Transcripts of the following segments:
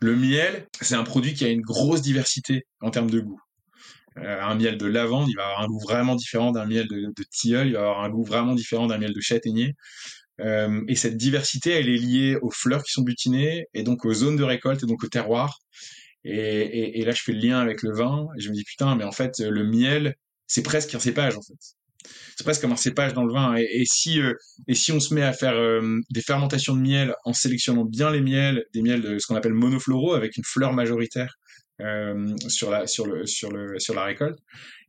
Le miel, c'est un produit qui a une grosse diversité en termes de goût. Euh, un miel de lavande, il va avoir un goût vraiment différent d'un miel de, tilleul, il va avoir un goût vraiment différent d'un miel de châtaignier. Euh, et cette diversité, elle est liée aux fleurs qui sont butinées, et donc aux zones de récolte, et donc au terroir. Et, et, et, là, je fais le lien avec le vin, et je me dis, putain, mais en fait, le miel, c'est presque un cépage, en fait. C'est presque comme un cépage dans le vin. Et, si, euh, et si on se met à faire euh, des fermentations de miel en sélectionnant bien les miels, des miels de ce qu'on appelle monofloraux, avec une fleur majoritaire euh, sur, la, sur, le, sur, le, sur la récolte,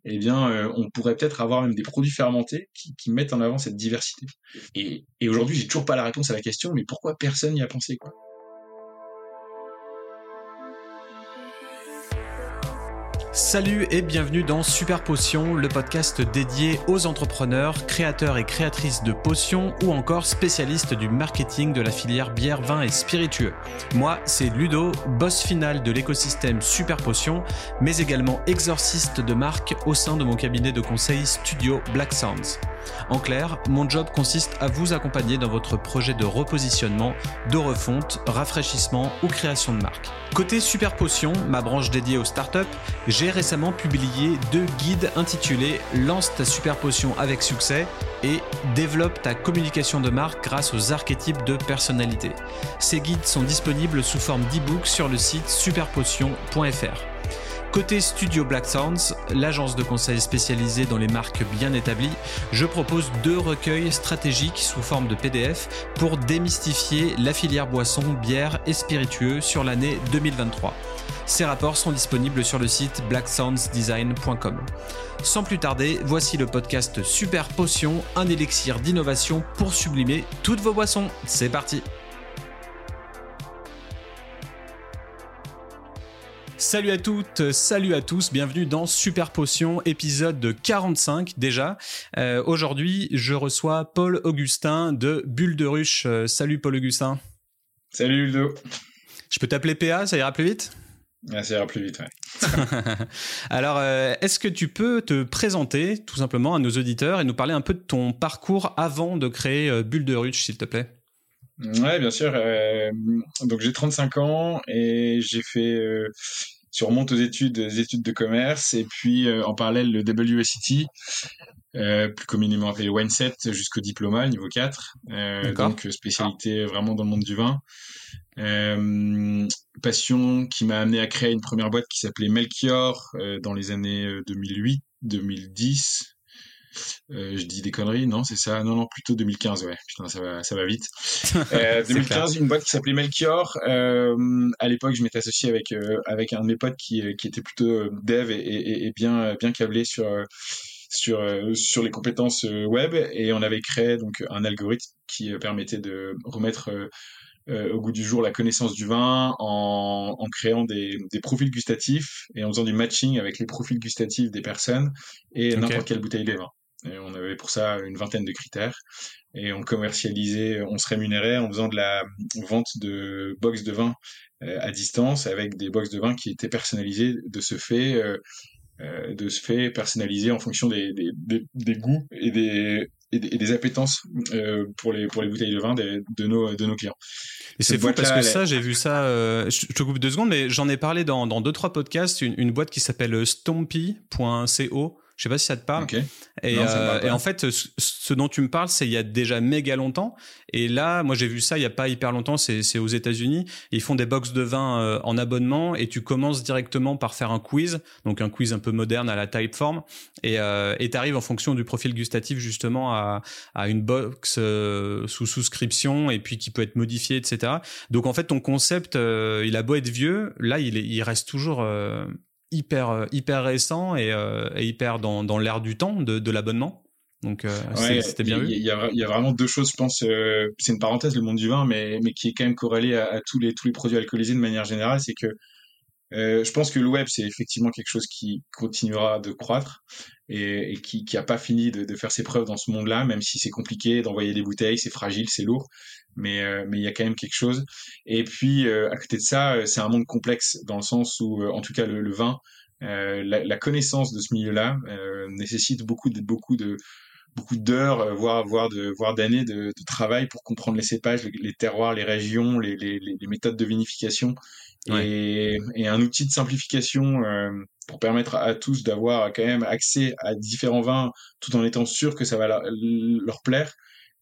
eh bien, on pourrait peut-être avoir même des produits fermentés qui, qui mettent en avant cette diversité. Et, et aujourd'hui, j'ai toujours pas la réponse à la question, mais pourquoi personne n'y a pensé quoi? Salut et bienvenue dans Super Potion, le podcast dédié aux entrepreneurs, créateurs et créatrices de potions ou encore spécialistes du marketing de la filière bière, vin et spiritueux. Moi, c'est Ludo, boss final de l'écosystème Super Potion, mais également exorciste de marque au sein de mon cabinet de conseil Studio Black Sounds. En clair, mon job consiste à vous accompagner dans votre projet de repositionnement, de refonte, rafraîchissement ou création de marque. Côté Super Potion, ma branche dédiée aux startups, j'ai récemment publié deux guides intitulés Lance ta super potion avec succès et Développe ta communication de marque grâce aux archétypes de personnalité. Ces guides sont disponibles sous forme d'e-book sur le site superpotion.fr. Côté Studio Black Sounds, l'agence de conseil spécialisée dans les marques bien établies, je propose deux recueils stratégiques sous forme de PDF pour démystifier la filière boisson, bière et spiritueux sur l'année 2023. Ces rapports sont disponibles sur le site blacksoundsdesign.com. Sans plus tarder, voici le podcast Super Potion, un élixir d'innovation pour sublimer toutes vos boissons. C'est parti Salut à toutes, salut à tous, bienvenue dans Super Potion, épisode 45 déjà. Euh, Aujourd'hui, je reçois Paul Augustin de Bulle de Ruche. Euh, salut Paul Augustin. Salut Ludo. Je peux t'appeler PA, ça ira plus vite? Ah, ça ira plus vite, ouais. Alors, euh, est-ce que tu peux te présenter tout simplement à nos auditeurs et nous parler un peu de ton parcours avant de créer euh, Bulle de Ruche, s'il te plaît? Ouais, bien sûr. Euh, donc j'ai 35 ans et j'ai fait euh, sur remonte aux études, des études de commerce et puis euh, en parallèle le WSET, euh, plus communément appelé Wineset jusqu'au diplôme niveau 4. Euh, donc spécialité vraiment dans le monde du vin. Passion qui m'a amené à créer une première boîte qui s'appelait Melchior dans les années 2008, 2010, euh, je dis des conneries, non, c'est ça. Non, non, plutôt 2015, ouais. Putain, ça va, ça va vite. Euh, 2015, une boîte qui s'appelait Melchior. Euh, à l'époque, je m'étais associé avec euh, avec un de mes potes qui qui était plutôt dev et, et, et bien bien câblé sur sur sur les compétences web et on avait créé donc un algorithme qui permettait de remettre euh, au goût du jour la connaissance du vin en, en créant des, des, profils gustatifs et en faisant du matching avec les profils gustatifs des personnes et okay. n'importe quelle bouteille de vin. Et on avait pour ça une vingtaine de critères et on commercialisait, on se rémunérait en faisant de la vente de box de vin euh, à distance avec des box de vin qui étaient personnalisées de ce fait, euh, euh, de ce fait personnalisées en fonction des, des, des, des goûts et des, et des, et des appétences euh, pour les pour les bouteilles de vin de, de nos de nos clients. Et c'est fou parce que ça, j'ai vu ça. Euh, je te coupe deux secondes, mais j'en ai parlé dans dans deux trois podcasts. Une, une boîte qui s'appelle Stompy.co je sais pas si ça te parle. Okay. Et, non, euh, et, en fait, ce, ce dont tu me parles, c'est il y a déjà méga longtemps. Et là, moi, j'ai vu ça il y a pas hyper longtemps. C'est aux États-Unis. Ils font des box de vin euh, en abonnement et tu commences directement par faire un quiz, donc un quiz un peu moderne à la Typeform. Et euh, et t'arrives en fonction du profil gustatif justement à à une box euh, sous souscription et puis qui peut être modifiée, etc. Donc en fait, ton concept, euh, il a beau être vieux, là, il est, il reste toujours euh, hyper hyper récent et, euh, et hyper dans, dans l'air du temps de, de l'abonnement. Donc euh, ouais, c'était bien vu. Il y a, y a vraiment deux choses, je pense. Euh, c'est une parenthèse le monde du vin, mais mais qui est quand même corrélé à, à tous les tous les produits alcoolisés de manière générale, c'est que euh, je pense que le web, c'est effectivement quelque chose qui continuera de croître et, et qui qui a pas fini de, de, faire ses preuves dans ce monde-là, même si c'est compliqué d'envoyer des bouteilles, c'est fragile, c'est lourd, mais euh, mais il y a quand même quelque chose. Et puis euh, à côté de ça, euh, c'est un monde complexe dans le sens où, en tout cas, le, le vin, la, la, connaissance de ce milieu-là nécessite beaucoup de beaucoup de beaucoup d'heures, voire voire de voire d'années de, de, travail pour comprendre les cépages, les, les terroirs, les régions, les, les, les méthodes de vinification et, un outil de simplification pour permettre à, tous d'avoir quand même accès à différents vins tout en étant sûr que ça va leur, plaire.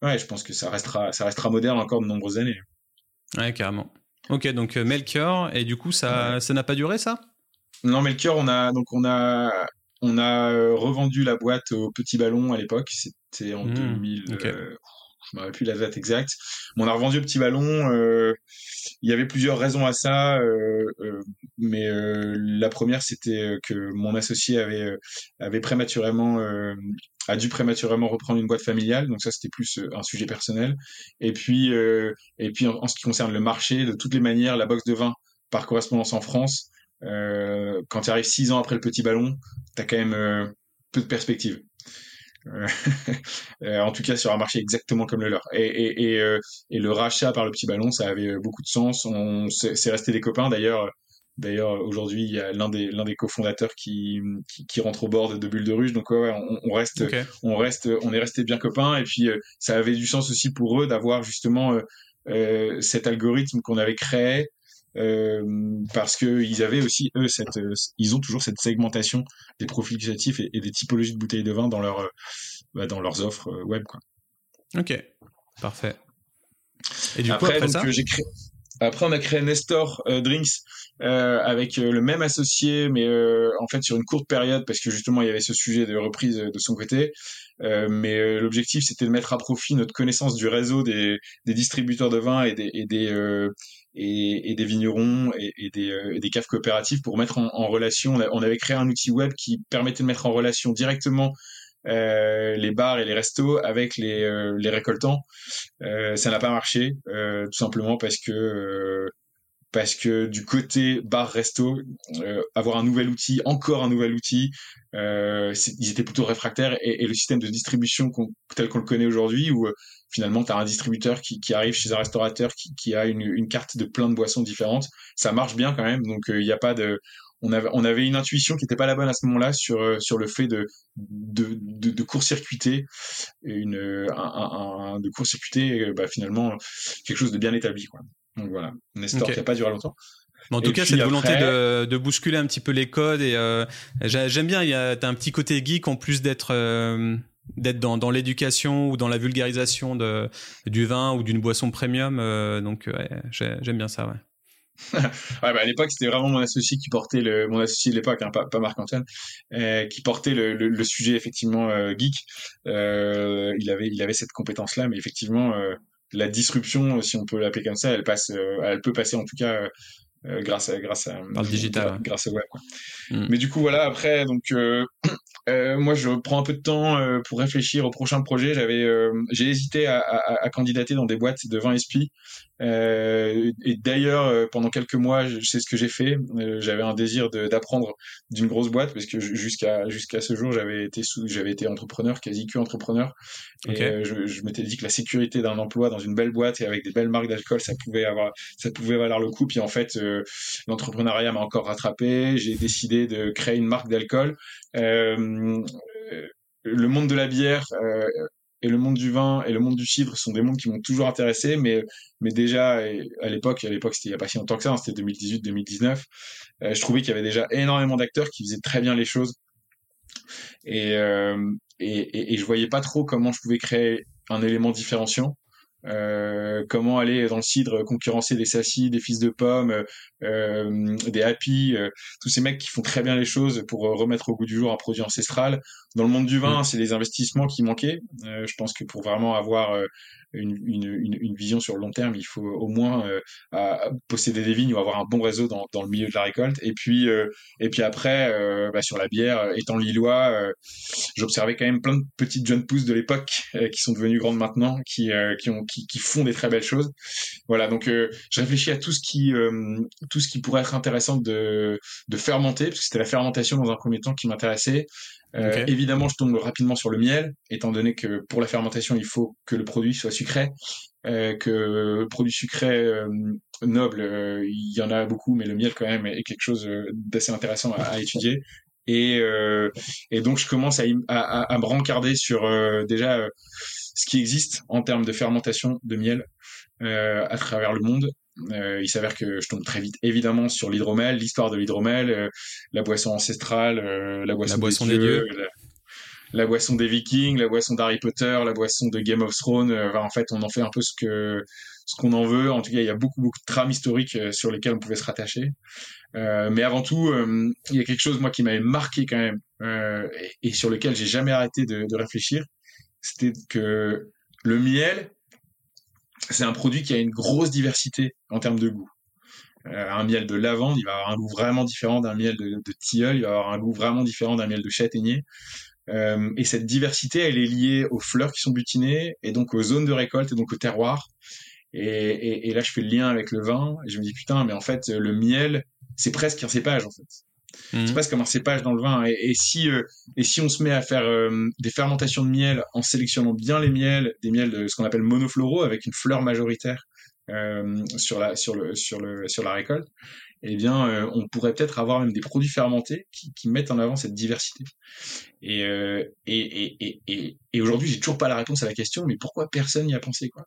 Ouais, je pense que ça restera, ça restera moderne encore de nombreuses années. Ouais, carrément. Ok, donc Melchior, et du coup, ça, ça n'a pas duré ça? Non, Melchior, on a, donc on a, on a revendu la boîte au Petit Ballon à l'époque. C'était en 2000. Mmh, je me rappelle plus la date exacte. on a revendu au petit ballon. Euh, il y avait plusieurs raisons à ça, euh, euh, mais la première c'était que mon associé avait avait prématurément a dû prématurément reprendre une boîte familiale, donc ça c'était plus un sujet personnel. Et puis et puis en, ce qui concerne le marché, de toutes les manières, la box de vin par correspondance en France, quand tu arrives six ans après le petit ballon, t'as quand même peu de perspectives. Euh, euh, en tout cas sur un marché exactement comme le leur. Et, et, et, euh, et, le rachat par le petit ballon, ça avait beaucoup de sens. On c'est resté des copains d'ailleurs. D'ailleurs, aujourd'hui, il y a l'un des l'un des cofondateurs qui, qui, qui rentre au bord de Bulle de Ruche. Donc ouais, on, on, reste on reste on est resté bien copains. Et puis ça avait du sens aussi pour eux d'avoir justement euh, cet algorithme qu'on avait créé euh, parce que ils avaient aussi eux cette, euh, ils ont toujours cette segmentation des profils gustatifs et, des typologies de bouteilles de vin dans leur, euh, bah, dans leurs offres web quoi. Ok, parfait. Et du après, coup, après donc, j'ai créé. Après, on a créé Nestor Drinks euh, avec le même associé, mais euh, en fait sur une courte période, parce que justement il y avait ce sujet de reprise de son côté. Euh, mais l'objectif, c'était de mettre à profit notre connaissance du réseau des, des distributeurs de vin et des, et des, et, et des vignerons et, et, des, euh, des, caves coopératives pour mettre en, relation. On, avait créé un outil web qui permettait de mettre en relation directement euh, les bars et les restos avec les, euh, les récoltants. Euh, ça n'a pas marché, tout simplement parce que parce que du côté bar resto, avoir un nouvel outil, encore un nouvel outil, ils étaient plutôt réfractaires et, le système de distribution tel qu'on le connaît aujourd'hui, où finalement tu as un distributeur qui, arrive chez un restaurateur qui, a une, une, carte de plein de boissons différentes ça marche bien quand même donc il euh, n'y a pas de on avait, on avait une intuition qui n'était pas la bonne à ce moment-là sur euh, sur le fait de de, de, de court-circuiter une un, un, de court-circuiter euh, bah, finalement quelque chose de bien établi quoi donc voilà Nestor qui n'a pas duré longtemps en tout cas, cette volonté de, de, bousculer un petit peu les codes et euh, j'aime bien. Il y a as un petit côté geek en plus d'être d'être dans, dans l'éducation ou dans la vulgarisation de, du vin ou d'une boisson premium. Euh, donc ouais, j'aime bien ça, ouais. Bah à l'époque, c'était vraiment mon associé qui portait le, mon associé de l'époque, hein, pas, Marc-Antoine, euh, qui portait le, sujet effectivement euh, geek. Euh, il avait, il avait cette compétence-là, mais effectivement, la disruption, si on peut l'appeler comme ça, elle passe, elle peut passer en tout cas grâce à grâce à Par le digital, grâce au web. Quoi. Mm. Mais du coup, voilà. Après, donc euh, moi, je prends un peu de temps euh, pour réfléchir au prochain projet. J'avais, euh, j'ai hésité à, à, à, candidater dans des boîtes de 20 SP. Euh, et d'ailleurs, euh, pendant quelques mois, je sais ce que j'ai fait. j'avais un désir d'apprendre d'une grosse boîte parce que jusqu'à jusqu'à ce jour, j'avais été sous, j'avais été entrepreneur, quasi que entrepreneur. Et je, je m'étais dit que la sécurité d'un emploi dans une belle boîte et avec des belles marques d'alcool, ça pouvait avoir, ça pouvait valoir le coup. Puis en fait, l'entrepreneuriat m'a encore rattrapé. J'ai décidé de créer une marque d'alcool. Euh, le monde de la bière euh, et le monde du vin et le monde du cidre sont des mondes qui m'ont toujours intéressé, mais mais déjà à l'époque, à l'époque c'était il y a pas si longtemps que ça, hein, c'était 2018-2019, euh, je trouvais qu'il y avait déjà énormément d'acteurs qui faisaient très bien les choses et, et, et et je voyais pas trop comment je pouvais créer un élément différenciant. Euh, comment aller dans le cidre concurrencer des Sassy, des Fils de Pommes, euh, des Happy, euh, tous ces mecs qui font très bien les choses pour remettre au goût du jour un produit ancestral. Dans le monde du vin, mm. c'est les investissements qui manquaient. je pense que pour vraiment avoir une, une, une, vision sur le long terme, il faut au moins euh, à posséder des vignes ou avoir un bon réseau dans, dans le milieu de la récolte. Et puis, euh, et puis après, euh, bah, sur la bière, étant lillois, j'observais quand même plein de petites jeunes pousses de l'époque qui sont devenues grandes maintenant, qui, qui, ont, qui, qui, font des très belles choses. Voilà, donc je réfléchis à tout ce qui, tout ce qui pourrait être intéressant de, de fermenter, parce que c'était la fermentation dans un premier temps qui m'intéressait. Euh, évidemment, je tombe rapidement sur le miel, étant donné que pour la fermentation, il faut que le produit soit sucré, euh, que le produit sucré euh, noble, euh, il y en a beaucoup, mais le miel quand même est quelque chose d'assez intéressant à, à, étudier. Et, et donc, je commence à, à, à me rencarder sur déjà ce qui existe en termes de fermentation de miel à travers le monde. Euh, il s'avère que je tombe très vite, évidemment, sur l'hydromel, l'histoire de l'hydromel, euh, la boisson ancestrale, euh, la boisson, des, dieux, La, boisson des Vikings, la boisson d'Harry Potter, la boisson de Game of Thrones. en fait, on en fait un peu ce que ce qu'on en veut. En tout cas, il y a beaucoup beaucoup de trames historiques sur lesquelles on pouvait se rattacher. mais avant tout, il y a quelque chose moi qui m'avait marqué quand même et, et, sur lequel j'ai jamais arrêté de, de réfléchir, c'était que le miel, c'est un produit qui a une grosse diversité en termes de goût. Euh, un miel de lavande, il va avoir un goût vraiment différent d'un miel de, tilleul, il va avoir un goût vraiment différent d'un miel de châtaignier. Euh, et cette diversité, elle est liée aux fleurs qui sont butinées, et donc aux zones de récolte, et donc au terroir. Et, et là, je fais le lien avec le vin, et je me dis, putain, mais en fait, le miel, c'est presque un cépage, en fait. C'est mhm. comme un cépage dans le vin. Et, si, euh, et si on se met à faire euh, des fermentations de miel en sélectionnant bien les miels, des miels de ce qu'on appelle monofloraux, avec une fleur majoritaire euh, sur, la, sur, le, sur, le, sur la récolte, eh bien, on pourrait peut-être avoir même des produits fermentés qui, qui, mettent en avant cette diversité. Et, et, et, et, et aujourd'hui, j'ai toujours pas la réponse à la question, mais pourquoi personne n'y a pensé quoi?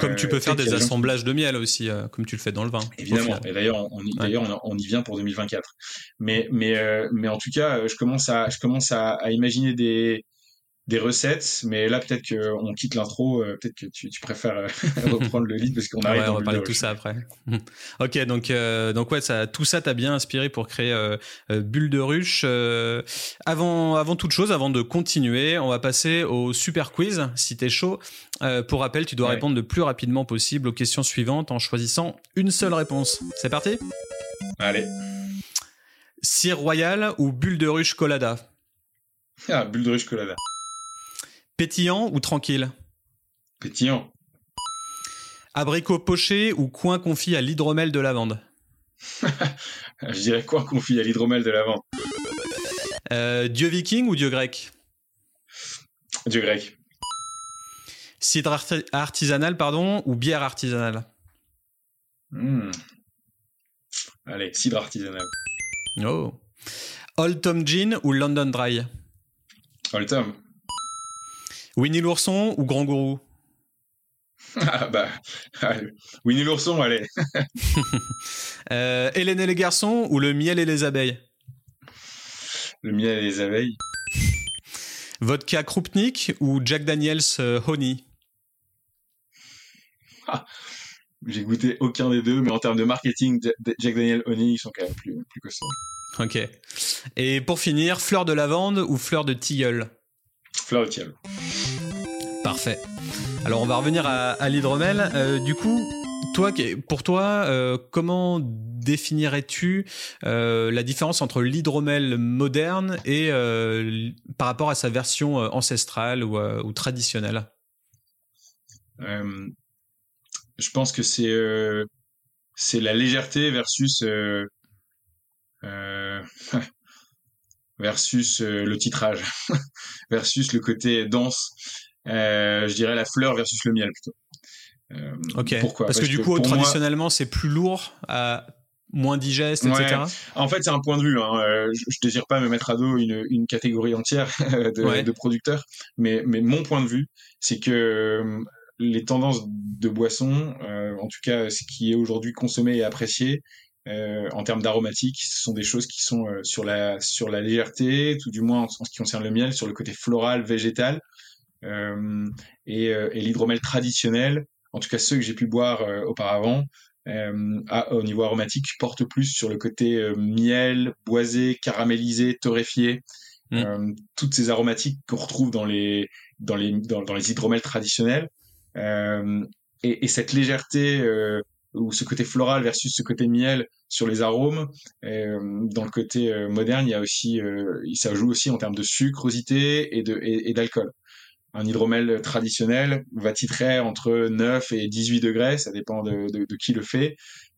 Comme tu peux euh, faire des assemblages de miel aussi, euh, comme tu le fais dans le vin. Évidemment. Et d'ailleurs, on, on, y vient pour 2024. Mais, mais, euh, mais en tout cas, je commence à, je commence à imaginer des, des recettes, mais là peut-être qu'on quitte l'intro, euh, peut-être que tu, préfères euh, reprendre le lead parce qu'on arrive. Ouais, on va parler de tout ça après. ok, donc euh, donc ouais, ça, tout ça t'a bien inspiré pour créer Bulle de ruche. avant avant toute chose, avant de continuer, on va passer au super quiz. Si t'es chaud, pour rappel, tu dois répondre le plus rapidement possible aux questions suivantes en choisissant une seule réponse. C'est parti? Allez. Cire royale ou bulle de ruche colada? Ah, bulle de ruche colada. Pétillant ou tranquille Pétillant. Abricot poché ou coin confit à l'hydromel de lavande Je dirais coin confit à l'hydromel de lavande. Euh, dieu viking ou dieu grec Dieu grec. Cidre artisanal, pardon, ou bière artisanale hmm. Allez, cidre artisanal. Oh. Old Tom Gin ou London Dry Old Tom. Winnie l'ourson ou Grand Gourou? Ah bah, Winnie l'ourson, allez. euh, Hélène et les garçons ou le miel et les abeilles? Le miel et les abeilles. Vodka Krupnik ou Jack Daniels euh, Honey? Ah, J'ai goûté aucun des deux, mais en termes de marketing, Jack Daniels Honey, ils sont quand même plus, plus costauds. Ok. Et pour finir, fleur de lavande ou fleur de tilleul? Fleur de tilleul. Alors on va revenir à, l'hydromel. Euh, du coup, pour toi, euh, comment définirais-tu euh, la différence entre l'hydromel moderne et par rapport à sa version ancestrale ou, traditionnelle? Je pense que c'est c'est la légèreté versus versus le titrage versus le côté dense je dirais la fleur versus le miel plutôt. Euh, ok. Pourquoi Parce, que, du coup, traditionnellement, c'est plus lourd, moins digeste, etc. En fait, c'est un point de vue. Hein. Euh, je, je, désire pas me mettre à dos une, une catégorie entière de, de, producteurs, mais, mais mon point de vue, c'est que les tendances de boissons, en tout cas ce qui est aujourd'hui consommé et apprécié, euh, en termes d'aromatiques, ce sont des choses qui sont sur la sur la légèreté, tout du moins en, ce qui concerne le miel, sur le côté floral, végétal, euh, et, euh, et l'hydromel traditionnel, en tout cas ceux que j'ai pu boire euh, auparavant, au niveau aromatique, porte plus sur le côté miel, boisé, caramélisé, torréfié, mmh. toutes ces aromatiques qu'on retrouve dans les dans les dans, dans les hydromels traditionnels. Euh, et, et, cette légèreté euh, ou ce côté floral versus ce côté miel sur les arômes. Euh, dans le côté moderne, il y a aussi, ça joue aussi en termes de sucrosité et de et, et d'alcool un hydromel traditionnel va titrer entre 9 et 18 degrés, ça dépend de, qui le fait.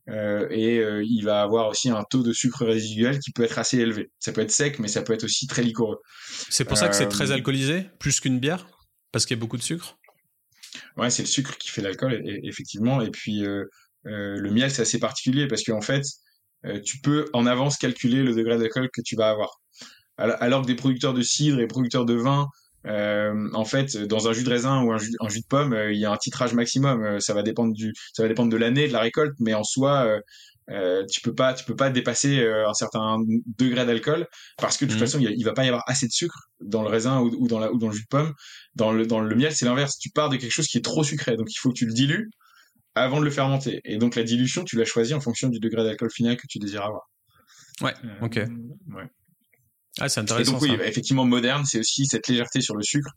Euh, et euh, il va avoir aussi un taux de sucre résiduel qui peut être assez élevé. Ça peut être sec, mais ça peut être aussi très liquoreux. C'est pour ça que c'est très euh, alcoolisé, plus qu'une bière, parce qu'il y a beaucoup de sucre? Ouais, c'est le sucre qui fait l'alcool, effectivement. Et puis le miel, c'est assez particulier parce qu'en fait, tu peux en avance calculer le degré d'alcool que tu vas avoir. Alors que des producteurs de cidre et producteurs de vin en fait, dans un jus de raisin ou un jus, de pomme, il y a un titrage maximum. ça va dépendre du, ça va dépendre de l'année, de la récolte, mais en soi, euh, tu peux pas tu peux pas dépasser euh, un certain degré d'alcool parce que de toute mhm. façon il, il, va pas y avoir assez de sucre dans le raisin ou, dans la ou dans le jus de pomme. Dans le dans le miel c'est l'inverse. Tu pars de quelque chose qui est trop sucré. Donc il faut que tu le dilues avant de le fermenter. Et donc la dilution tu l'as choisi en fonction du degré d'alcool final que tu désires avoir. Ouais euh, ok ouais ah c'est intéressant et donc oui effectivement moderne c'est aussi cette légèreté sur le sucre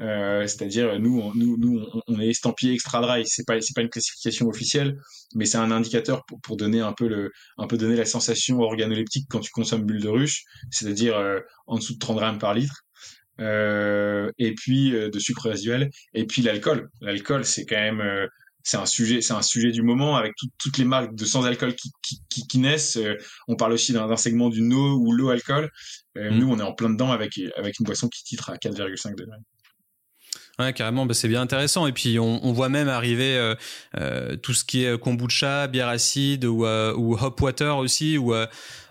euh, c'est-à-dire nous, on, nous, nous, on est estampillé extra dry. C'est pas, c'est pas une classification officielle, mais c'est un indicateur pour, pour donner un peu le, un peu donner la sensation organoleptique quand tu consommes bulle de ruche, c'est-à-dire euh, en dessous de 30 grammes par litre. Euh, et puis de sucre résiduel. Et puis l'alcool. L'alcool, c'est quand même, c'est un sujet, c'est un sujet du moment avec toutes les marques de sans alcool qui, qui, qui, qui naissent. on parle aussi d'un segment du no ou low alcool. Mm. Nous, on est en plein dedans avec avec une boisson qui titre à 4,5 degrés. Ouais, carrément, bah, c'est bien intéressant. Et puis on, on voit même arriver euh, euh, tout ce qui est kombucha, bière acide ou, euh, ou hop water aussi, euh,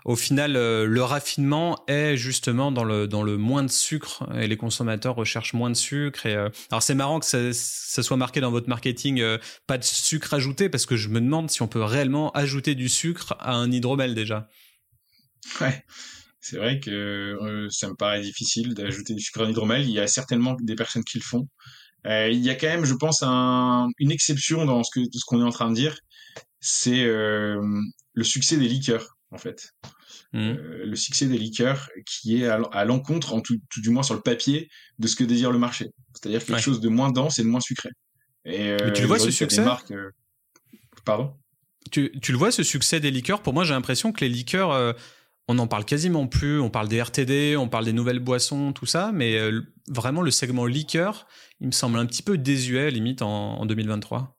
au final euh, le raffinement est justement dans le moins de sucre et les consommateurs recherchent moins de sucre. Et alors c'est marrant que ça, soit marqué dans votre marketing pas de sucre ajouté parce que je me demande si on peut réellement ajouter du sucre à un hydromel déjà. Ouais. C'est vrai que euh, ça me paraît difficile d'ajouter du sucre en hydromel. Il y a certainement des personnes qui le font. Euh, il y a quand même, je pense, un, une exception dans ce ce qu'on est en train de dire. C'est euh, le succès des liqueurs, en fait. Mmh. le succès des liqueurs qui est à, l'encontre, en tout, du moins sur le papier, de ce que désire le marché. C'est-à-dire quelque chose de moins dense et de moins sucré. Et, Mais tu le vois ce succès Pardon? Tu, tu, le vois ce succès des liqueurs? Pour moi, j'ai l'impression que les liqueurs on n'en parle quasiment plus. On parle des RTD, on parle des nouvelles boissons, tout ça, mais euh, vraiment le segment liqueur, il me semble un petit peu désuet limite en, 2023.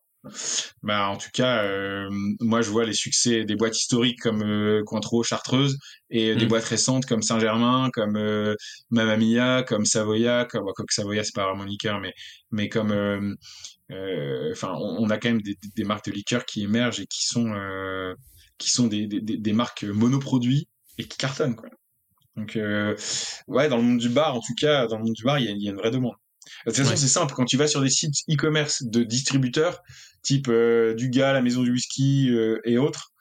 Bah en tout cas, euh, moi je vois les succès des boîtes historiques comme euh, Cointreau, Chartreuse et des mm. boîtes récentes comme Saint-Germain, comme euh, Mamma Mia, comme Savoya, comme quoi que Savoya c'est pas vraiment liqueur, mais mais comme enfin on, a quand même des, des, marques de liqueur qui émergent et qui sont qui sont des, des, des marques monoproduits et qui cartonne quoi. Donc euh, ouais, dans le monde du bar, en tout cas, dans le monde du bar, il y a, y a, une vraie demande. De toute façon, c'est simple. Quand tu vas sur des sites e-commerce de distributeurs, type euh, Duga, la maison du whisky euh, et autres,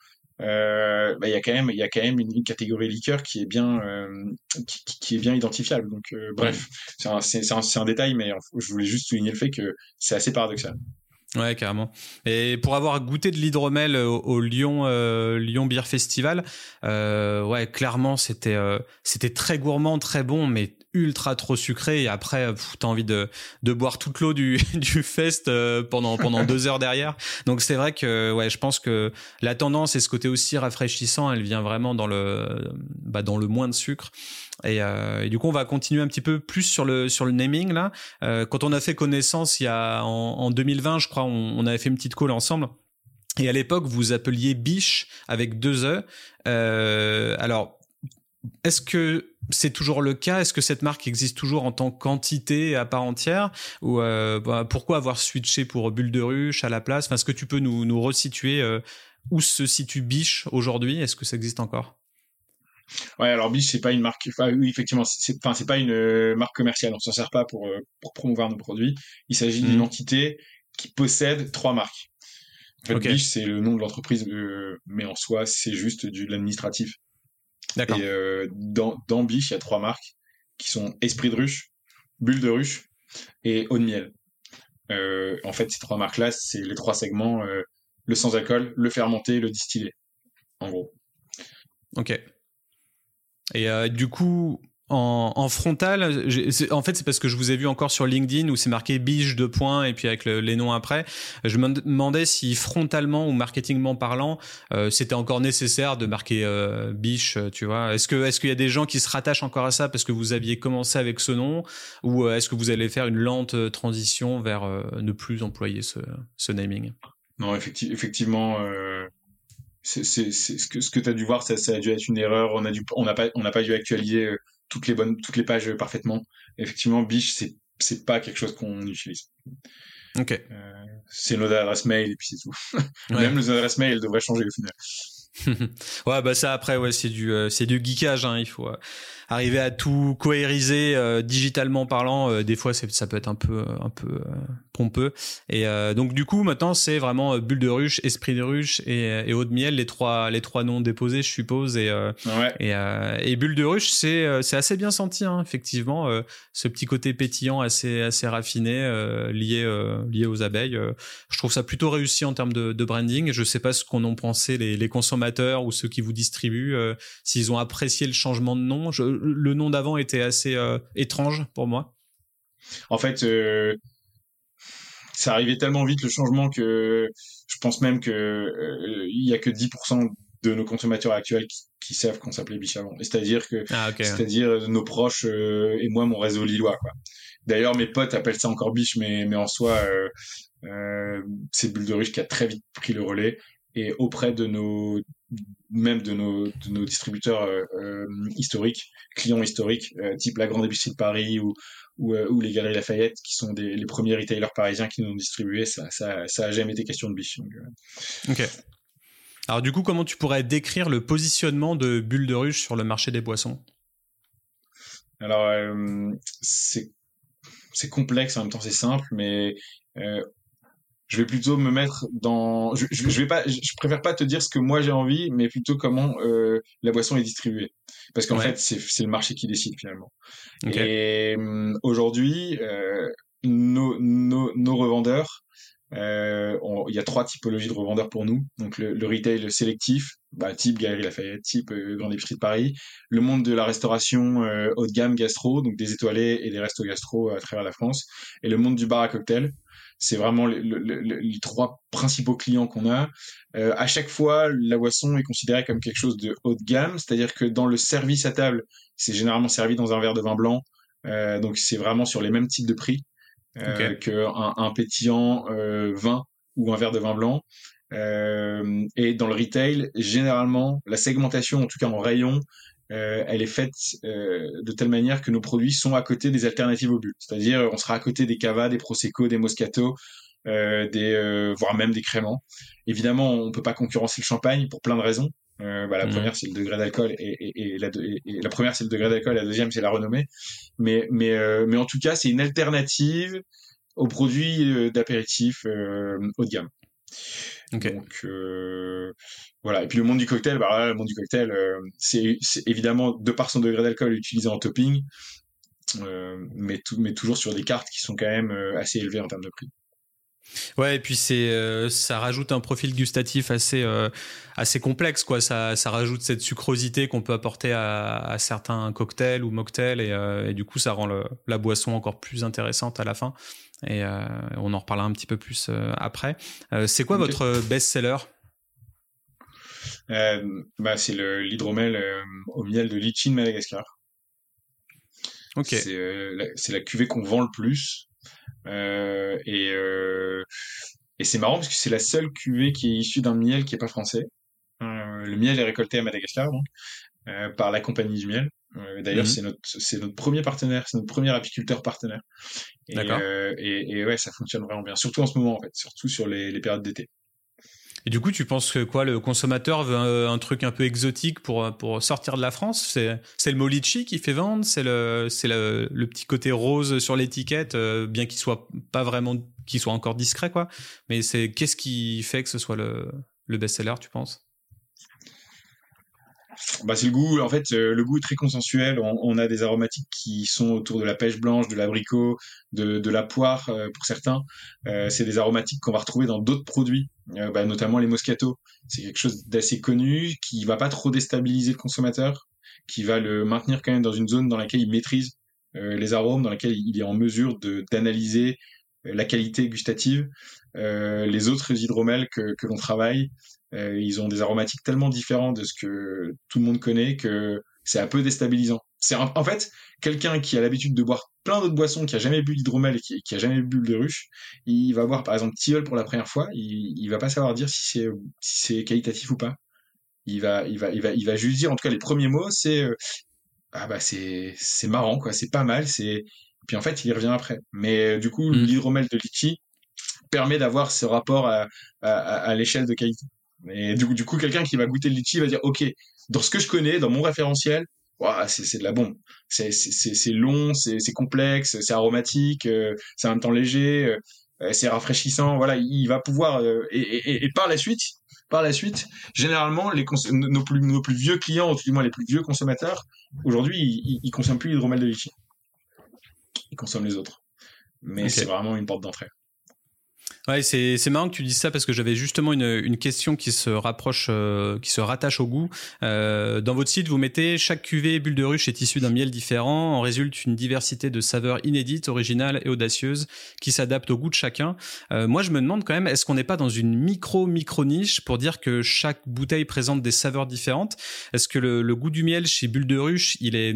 euh, bah, il y a quand même, il y a quand même une, catégorie liqueur qui est bien, qui, qui, est bien identifiable. Donc bref, c'est un, un, un, détail, mais je voulais juste souligner le fait que c'est assez paradoxal. Ouais, carrément. Et pour avoir goûté de l'hydromel au, Lyon euh, Lyon Beer Festival, euh, ouais, clairement c'était euh, c'était très gourmand, très bon, mais ultra trop sucré. Et après, t'as envie de de boire toute l'eau du du fest euh, pendant pendant deux heures derrière. Donc c'est vrai que ouais, je pense que la tendance et ce côté aussi rafraîchissant, elle vient vraiment dans le bah dans le moins de sucre. Et, euh, du coup, on va continuer un petit peu plus sur le sur le naming là. Euh, quand on a fait connaissance il y a en, en 2020, je crois, on, avait fait une petite call ensemble. Et à l'époque, vous appeliez Biche avec deux e. Alors, est-ce que c'est toujours le cas? Est-ce que cette marque existe toujours en tant qu'entité à part entière? Ou euh, bah, pourquoi avoir switché pour Bulle de Ruche à la place? Enfin, Est-ce que tu peux nous, nous resituer euh, où se situe Biche aujourd'hui? Est-ce que ça existe encore? Ouais, alors Biche, c'est pas une marque. Enfin, oui, effectivement, c'est, enfin, c'est pas une euh, marque commerciale. On s'en sert pas pour pour promouvoir nos produits. Il s'agit d'une mhm. entité qui possède trois marques. En fait, Biche, c'est le nom de l'entreprise, euh, mais en soi, c'est juste du l'administratif. D'accord. Et dans dans Biche, il y a trois marques qui sont Esprit de ruche, Bulle de ruche et Eau de miel. en fait, ces trois marques-là, c'est les trois segments le sans alcool, le fermenté, le distillé. En gros. Ok. Et euh, du coup, en, frontal, en fait, c'est parce que je vous ai vu encore sur LinkedIn où c'est marqué biche de points et puis avec les noms après. Je me demandais si frontalement ou marketingment parlant, euh, c'était encore nécessaire de marquer euh, biche, tu vois. Est-ce qu'il y a des gens qui se rattachent encore à ça parce que vous aviez commencé avec ce nom ou euh, est-ce que vous allez faire une lente transition vers ne plus employer ce, naming? Non, effectivement, c'est ce que tu as dû voir ça, a dû être une erreur on n'a pas dû actualiser toutes les bonnes toutes les pages parfaitement. Effectivement biche c'est c'est pas quelque chose qu'on utilise. Ok. Euh, c'est nos adresses mail et puis c'est tout. Même nos adresses mail devraient changer au final ouais bah ça après ouais c'est du euh, c'est du geekage hein, il faut arriver à tout cohériser digitalement parlant, des fois ça peut être un peu un peu pompeux. Et donc du coup maintenant c'est vraiment bulle de ruche, esprit de ruche et, eau de miel les trois les trois noms déposés je suppose et et, et, bulle de ruche c'est c'est assez bien senti hein, effectivement ce petit côté pétillant assez assez raffiné lié lié aux abeilles. je trouve ça plutôt réussi en termes de, de branding. Je sais pas ce qu'en ont pensé les, les, consommateurs ou ceux qui vous distribuent, euh, s'ils ont apprécié le changement de nom. le nom d'avant était assez euh, étrange pour moi. En fait, euh, ça arrivait tellement vite le changement que je pense même que il y a que 10% de nos consommateurs actuels qui, savent qu'on s'appelait Biche avant. C'est-à-dire que, ah, c'est-à-dire nos proches et moi, mon réseau lillois. Quoi. D'ailleurs, mes potes appellent ça encore biche, mais, mais en soi, euh, euh, c'est Bulle de Ruche qui a très vite pris le relais et auprès de nos même de nos, de nos distributeurs euh, euh historiques, clients historiques, euh, type la Grande Épicerie de Paris ou, ou, ou, les Galeries Lafayette, qui sont des, les premiers retailers parisiens qui nous ont distribué, ça, ça, ça a jamais été question de biche. ok. Alors du coup, comment tu pourrais décrire le positionnement de Bulle de Ruche sur le marché des boissons Alors, c'est c'est complexe en même temps c'est simple mais je vais plutôt me mettre dans je, je, vais pas je préfère pas te dire ce que moi j'ai envie mais plutôt comment euh, la boisson est distribuée parce qu'en fait c'est le marché qui décide finalement et hum, aujourd'hui euh, nos, nos, nos revendeurs euh, il y a trois typologies de revendeurs pour nous. Donc le, le retail sélectif, bah, type Galerie Lafayette, type euh, Grande Épicerie de Paris. Le monde de la restauration euh, haut de gamme gastro, donc des étoilés et des restos gastro à travers la France. Et le monde du bar à cocktail. C'est vraiment les, les, trois principaux clients qu'on a. Euh, à chaque fois, la boisson est considérée comme quelque chose de haut de gamme, c'est-à-dire que dans le service à table, c'est généralement servi dans un verre de vin blanc. Euh, donc c'est vraiment sur les mêmes types de prix euh, qu'un un pétillant vin ou un verre de vin blanc. Et dans le retail, généralement, la segmentation, en tout cas en rayon, euh, elle est faite euh, de telle manière que nos produits sont à côté des alternatives au bulles. C'est-à-dire, on sera à côté des cava, des prosecco, des moscato, euh, des voire même des créments. Évidemment, on peut pas concurrencer le champagne pour plein de raisons. Euh, bah, la mmh. première c'est le degré d'alcool et, et, et, la, et, la, première c'est le degré d'alcool, la deuxième c'est la renommée. Mais mais euh, mais en tout cas c'est une alternative aux produits euh, d'apéritif euh, haut de gamme. Okay. Donc voilà. Et puis le monde du cocktail, bah le monde du cocktail, c'est évidemment de par son degré d'alcool utilisé en topping, mais tout, mais toujours sur des cartes qui sont quand même assez élevées en termes de prix. Ouais, et puis c'est euh, ça rajoute un profil gustatif assez euh, assez complexe quoi. Ça ça rajoute cette sucrosité qu'on peut apporter à, à, certains cocktails ou mocktails et, euh, et du coup ça rend le, la boisson encore plus intéressante à la fin. Et on en reparlera un petit peu plus après. c'est quoi votre best-seller? Bah, c'est le l'hydromel au miel de litchi de Madagascar. Ok. C'est la cuvée qu'on vend le plus. Euh, et euh, et c'est marrant parce que c'est la seule cuvée qui est issue d'un miel qui est pas français. Euh, le miel est récolté à Madagascar donc par la compagnie du miel. D'ailleurs, mhm. c'est notre c'est notre premier partenaire, c'est notre premier apiculteur partenaire. Et, et, et, ouais, ça fonctionne vraiment bien, surtout en ce moment en fait, surtout sur les, les périodes d'été. Et du coup, tu penses que quoi, le consommateur veut un, truc un peu exotique pour, pour sortir de la France? C'est, c'est le molichi qui fait vendre? C'est le, c'est le, le, petit côté rose sur l'étiquette, euh, bien qu'il soit pas vraiment, qu'il soit encore discret, quoi? Mais c'est qu'est-ce qui fait que ce soit le, le best-seller, tu penses? Bah, c'est le goût. En fait, euh, le goût est très consensuel. On, a des aromatiques qui sont autour de la pêche blanche, de l'abricot, de, de la poire euh, pour certains. Euh, c'est des aromatiques qu'on va retrouver dans d'autres produits, bah, notamment les moscato. C'est quelque chose d'assez connu qui va pas trop déstabiliser le consommateur, qui va le maintenir quand même dans une zone dans laquelle il maîtrise les arômes, dans laquelle il est en mesure d'analyser la qualité gustative. les autres hydromels que, que l'on travaille, ils ont des aromatiques tellement différents de ce que tout le monde connaît que c'est un peu déstabilisant. C'est en fait quelqu'un qui a l'habitude de boire plein d'autres boissons, qui a jamais bu d'hydromel et qui, qui, a jamais bu de ruche, il va boire par exemple tilleul pour la première fois, il, il va pas savoir dire si c'est si c'est qualitatif ou pas. Il va il va il va il va juste dire en tout cas les premiers mots c'est euh, ah bah c'est c'est marrant quoi, c'est pas mal, c'est puis en fait il y revient après. Mais euh, du coup mmh. l'hydromel de litchi permet d'avoir ce rapport à, à, à l'échelle de qualité. Et du coup, du coup quelqu'un qui va goûter le litchi va dire, OK, dans ce que je connais, dans mon référentiel, c'est de la bombe. C'est long, c'est complexe, c'est aromatique, c'est en même temps léger, c'est rafraîchissant. Voilà, il va pouvoir et, et, par la suite, par la suite, généralement, les nos, plus, nos plus vieux clients, ou du moins les plus vieux consommateurs, aujourd'hui, ils, ils, consomment plus l'hydromel de litchi. Ils consomment les autres. Mais c'est vraiment une porte d'entrée. Ouais, c'est c'est marrant que tu dises ça parce que j'avais justement une, une question qui se rapproche, euh, qui se rattache au goût. Euh, dans votre site, vous mettez chaque cuvée bulle de ruche est issue d'un miel différent. En résulte une diversité de saveurs inédites, originales et audacieuses qui s'adaptent au goût de chacun. Euh, moi, je me demande quand même, est-ce qu'on n'est pas dans une micro micro niche pour dire que chaque bouteille présente des saveurs différentes? Est-ce que le, le goût du miel chez bulle de ruche, il est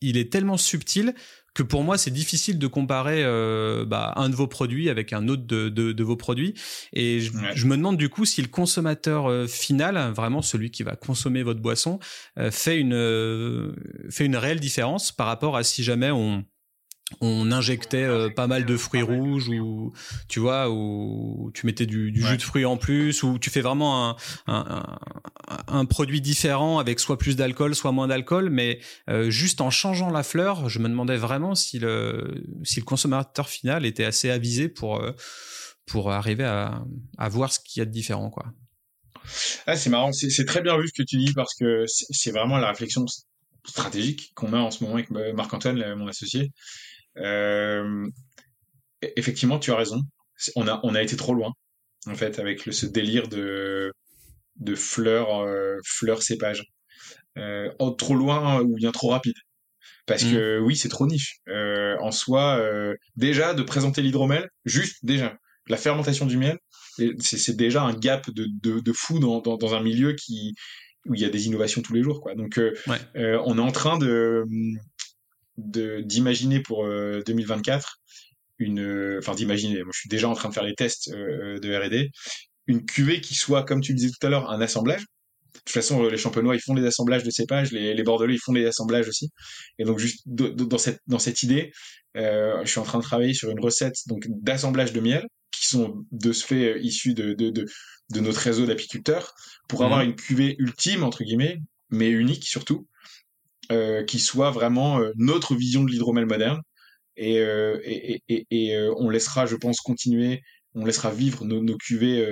il est tellement subtil que pour moi c'est difficile de comparer euh, bah, un de vos produits avec un autre de, de, de vos produits. Et je, je, me demande du coup si le consommateur euh, final vraiment celui qui va consommer votre boisson euh, fait une euh, fait une réelle différence par rapport à si jamais on on injectait euh, pas mal de fruits rouges ou tu vois ou tu mettais du, jus de fruits en plus ou tu fais vraiment un, un, produit différent avec soit plus d'alcool soit moins d'alcool. Mais euh, juste en changeant la fleur je me demandais vraiment si le si le consommateur final était assez avisé pour euh, pour arriver à, à voir ce qu'il y a de différent quoi. Ah, c'est marrant. C'est très bien vu ce que tu dis parce que c'est vraiment la réflexion stratégique qu'on a en ce moment avec Marc-Antoine mon associé effectivement, tu as raison. On a, on a été trop loin, en fait, avec le, ce délire de, de fleurs, euh, fleurs cépage. Euh, oh, trop loin ou bien trop rapide. Parce mm. que oui, c'est trop niche. Euh, en soi, euh, déjà, de présenter l'hydromel, juste déjà, la fermentation du miel, c'est déjà un gap de, de, de fou dans, dans, dans, un milieu qui où il y a des innovations tous les jours. Quoi. Donc, euh, on est en train de, d'imaginer pour 2024 euh, une, enfin d'imaginer. Moi, je suis déjà en train de faire les tests euh, de R&D, une cuvée qui soit, comme tu le disais tout à l'heure, un assemblage. De toute façon, les champenois, ils font des assemblages de cépages, les, les bordelais, ils font des assemblages aussi. Et donc, juste dans cette dans cette idée, euh, je suis en train de travailler sur une recette donc d'assemblage de miel qui sont de ce fait issus de de, de, de notre réseau d'apiculteurs pour mmh. avoir une cuvée ultime entre guillemets, mais unique surtout, euh, qui soit vraiment euh, notre vision de l'hydromel moderne. Et, euh, et, et, et on laissera, je pense, continuer, on laissera vivre nos, nos cuvées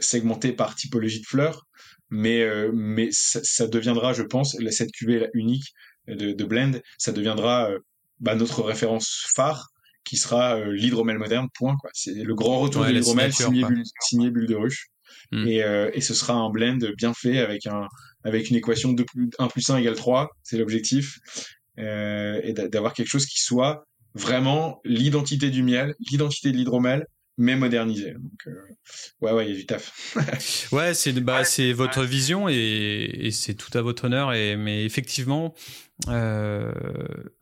segmentées par typologie de fleurs, mais, mais ça, ça, deviendra, je pense, cette cuvée unique de, de blend, ça deviendra bah, notre référence phare qui sera l'hydromel moderne, point. Quoi. C'est le grand retour de l'hydromel signé, signé Bulle de Ruche. Mm. Et, euh, et ce sera un blend bien fait avec un avec une équation de plus 1 plus 1 égale 3, c'est l'objectif, euh, et d'avoir quelque chose qui soit vraiment l'identité du miel, l'identité de l'hydromel, mais modernisé. Donc, euh, ouais, ouais, il y a du taf. ouais, c'est bah, c'est votre vision et, et c'est tout à votre honneur. Et mais effectivement, euh,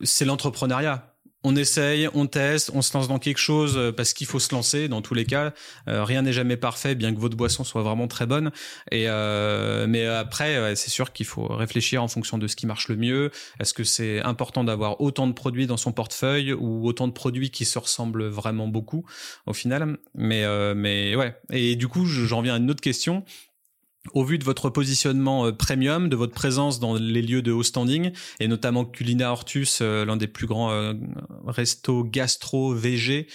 c'est l'entrepreneuriat on essaye, on teste, on se lance dans quelque chose euh, parce qu'il faut se lancer. Dans tous les cas, euh, rien n'est jamais parfait, bien que votre boisson soit vraiment très bonne. Et euh, mais après, c'est sûr qu'il faut réfléchir en fonction de ce qui marche le mieux. Est-ce que c'est important d'avoir autant de produits dans son portefeuille ou autant de produits qui se ressemblent vraiment beaucoup au final? Mais mais ouais. Et du coup, j'en viens à une autre question au vu de votre positionnement euh, premium, de votre présence dans les lieux de haut standing, et notamment Culina Hortus, euh, l'un des plus grands euh, restos gastro VG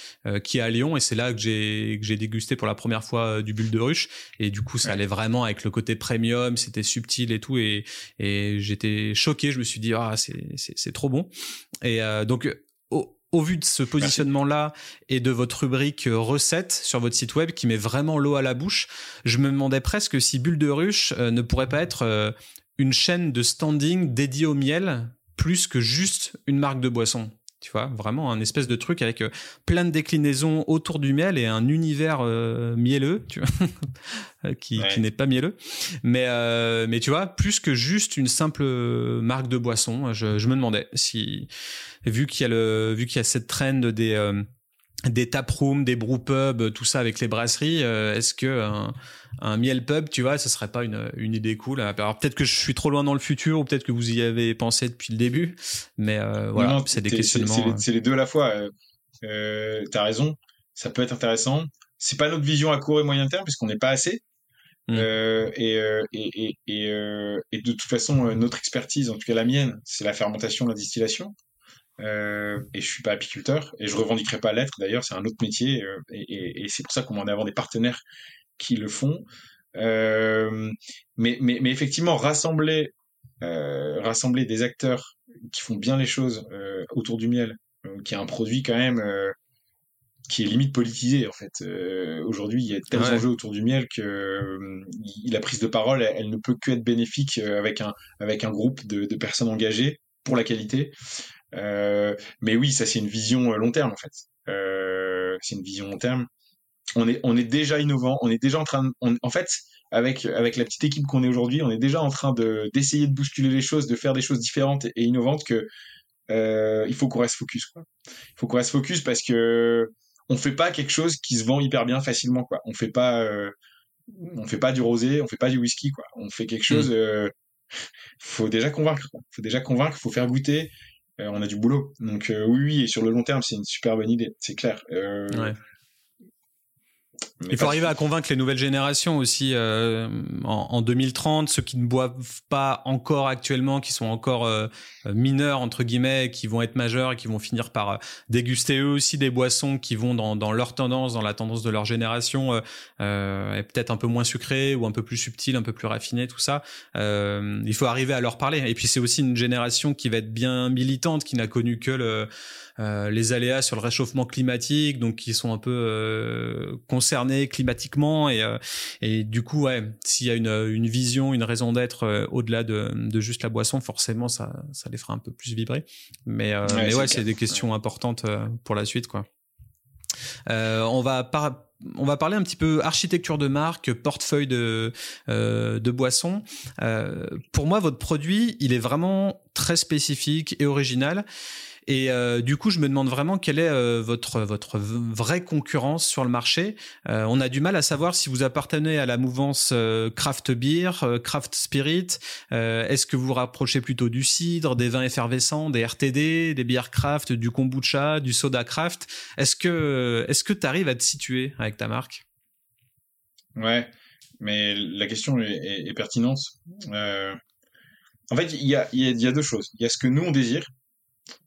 qui est à Lyon, et c'est là que j'ai que j'ai dégusté pour la première fois du bulle de ruche, et du coup ça allait vraiment avec le côté premium, c'était subtil et tout, et et j'étais choqué, je me suis dit ah c'est c'est trop bon, et donc au vu de ce positionnement-là et de votre rubrique euh, recettes sur votre site web qui met vraiment l'eau à la bouche, je me demandais presque si Bulle de Ruche euh, ne pourrait pas être euh, une chaîne de standing dédiée au miel plus que juste une marque de boisson. Tu vois, vraiment un espèce de truc avec plein de déclinaisons autour du miel et un univers mielleux, tu vois, qui, qui n'est pas mielleux. Mais, mais tu vois, plus que juste une simple marque de boisson, je, je me demandais si vu qu'il y a le, vu qu'il y a cette trend des euh, des taprooms, des brewpubs, tout ça avec les brasseries, euh, est-ce que un, un, miel pub, tu vois, ce serait pas une, une idée cool Alors peut-être que je suis trop loin dans le futur, ou peut-être que vous y avez pensé depuis le début, mais euh, voilà, c'est des questionnements. C'est les, deux à la fois. Euh, T'as raison, ça peut être intéressant. C'est pas notre vision à court et moyen terme puisqu'on n'est pas assez. Mmh. et, et, et, et, de toute façon, notre expertise, en tout cas la mienne, c'est la fermentation, la distillation. Euh, et je suis pas apiculteur et je revendiquerai pas l'être d'ailleurs c'est un autre métier euh, et, et, c'est pour ça qu'on va avoir des partenaires qui le font euh, mais, mais, mais, effectivement rassembler rassembler des acteurs qui font bien les choses autour du miel qui est un produit quand même qui est limite politisé en fait. Aujourd'hui, il y a tels enjeux autour du miel que la prise de parole, elle, ne peut que être bénéfique avec un avec un groupe de, de personnes engagées pour la qualité. Euh, mais oui, ça c'est une vision euh, long terme en fait. Euh, c'est une vision long terme. On est, on est déjà innovant, on est déjà en train de, en fait, avec, avec la petite équipe qu'on est aujourd'hui, on est déjà en train de, d'essayer de bousculer les choses, de faire des choses différentes et, innovantes que, euh, il faut qu'on reste focus, quoi. Il faut qu'on reste focus parce que on fait pas quelque chose qui se vend hyper bien facilement, quoi. On fait pas, euh, on fait pas du rosé, on fait pas du whisky, quoi. On fait quelque chose, mmh. faut déjà convaincre, quoi. Faut déjà convaincre, faut faire goûter, euh, on a du boulot. Donc euh, oui, oui, et sur le long terme, c'est une super bonne idée, c'est clair. Euh, Il faut arriver à convaincre les nouvelles générations aussi euh, en, en, 2030, ceux qui ne boivent pas encore actuellement, qui sont encore euh, mineurs entre guillemets, qui vont être majeurs et qui vont finir par euh, déguster eux aussi des boissons qui vont dans, dans, leur tendance, dans la tendance de leur génération, euh, et peut-être un peu moins sucrées ou un peu plus subtiles, un peu plus raffinées, tout ça. il faut arriver à leur parler. Et puis c'est aussi une génération qui va être bien militante, qui n'a connu que le euh, les aléas sur le réchauffement climatique, donc qui sont un peu euh, concernés climatiquement et, euh, et du coup, ouais, s'il y a une, une vision, une raison d'être au-delà de, de juste la boisson, forcément, ça, ça les fera un peu plus vibrer. Mais, ouais, mais ouais, c'est des questions importantes pour la suite, quoi. on va par on va parler un petit peu architecture de marque, portefeuille de, euh, de boissons. Euh, pour moi, votre produit, il est vraiment très spécifique et original. Et euh, du coup, je me demande vraiment quelle est euh, votre votre vraie concurrence sur le marché. Euh, on a du mal à savoir si vous appartenez à la mouvance craft beer, craft spirit. Est-ce que vous vous rapprochez plutôt du cidre, des vins effervescents, des RTD, des bières craft, du kombucha, du soda craft? Est-ce que que tu arrives à te situer avec ta marque? Ouais, mais la question est, pertinente. en fait, il y a, y a deux choses. Il y a ce que nous on désire,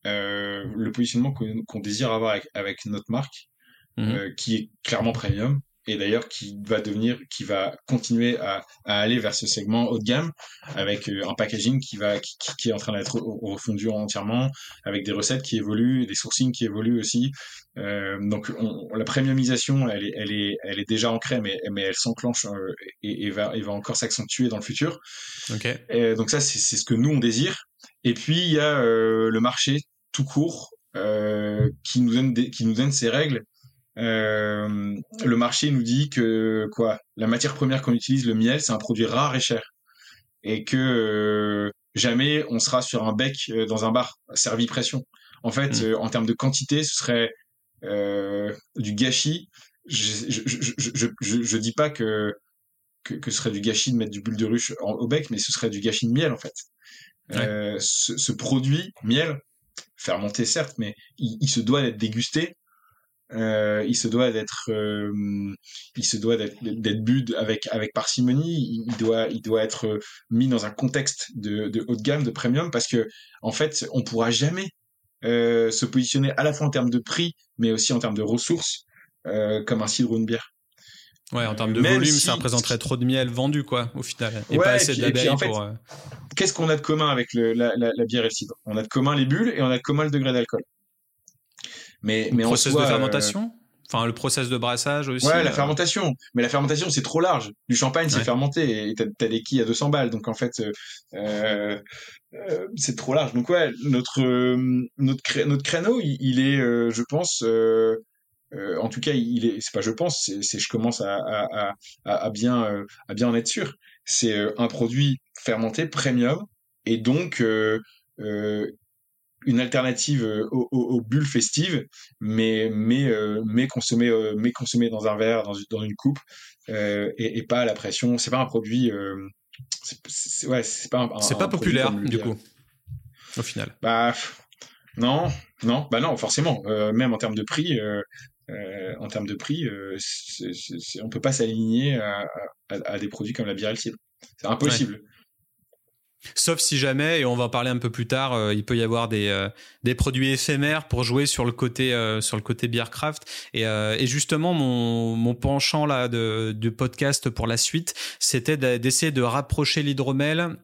euh, le positionnement qu'on désire avoir avec, notre marque, mhm. euh, qui est clairement premium, et d'ailleurs qui va devenir, qui va continuer à, aller vers ce segment haut de gamme avec euh, un packaging qui va, qui, est en train d'être refondu entièrement, avec des recettes qui évoluent, des sourcings qui évoluent aussi. donc la premiumisation, elle est, elle est, elle est déjà ancrée, mais, mais elle s'enclenche et, et, va, et va encore s'accentuer dans le futur. Okay. donc ça, c'est ce que nous on désire. Et puis il y a euh, le marché tout court euh, qui nous donne qui nous donne ses règles. Euh, le marché nous dit que quoi, la matière première qu'on utilise, le miel, c'est un produit rare et cher, et que jamais on sera sur un bec dans un bar servi pression. En fait, mmh. en termes de quantité, ce serait du gâchis. Je, je, je, je, je dis pas que, que, que ce serait du gâchis de mettre du bulle de ruche au bec, mais ce serait du gâchis de miel en fait. Euh, ce, produit, miel, fermenté certes, mais il, se doit d'être dégusté. Euh, il se doit d'être, euh, il se doit d'être, bu avec avec parcimonie. Il doit, il doit être mis dans un contexte de, de haut de gamme, de premium, parce que en fait, on pourra jamais se positionner à la fois en termes de prix, mais aussi en termes de ressources, comme un cidre ou une bière. Ouais, en termes de volume, ça représenterait trop de miel vendu, quoi, au final. Et pas assez d'abeilles pour. Euh, qu'est-ce qu'on a de commun avec le, la, la, la, bière et le cidre? On a de commun les bulles et on a de commun le degré d'alcool. Mais, mais le process de euh, fermentation? Enfin, le process de brassage aussi. Ouais, la euh, fermentation. Mais la fermentation, c'est trop large. Du champagne, c'est fermenté. Et t'as, as des quilles à 200 balles. Donc, en fait, euh, euh, c'est trop large. Donc, ouais, notre, notre, notre créneau, il, il est, je pense, euh, en tout cas, il est, c'est pas je pense, c'est, je commence à, à, à, à bien, euh, à bien en être sûr. C'est euh, un produit fermenté premium et donc une alternative aux, aux, bulles festives, mais mais mais consommé mais consommé dans un verre, dans, dans une coupe et, et, pas à la pression. C'est pas un produit. c'est, ouais, c'est pas. c'est pas populaire du coup. Au final. Bah non, non, bah non, forcément. même en termes de prix, en termes de prix, c'est, on peut pas s'aligner à, des produits comme la bière C'est impossible. Sauf si jamais, et on va en parler un peu plus tard, euh, il peut y avoir des, euh, produits éphémères pour jouer sur le côté euh, craft. Et, justement, mon, penchant là de, de podcast pour la suite, c'était d'essayer de rapprocher l'hydromel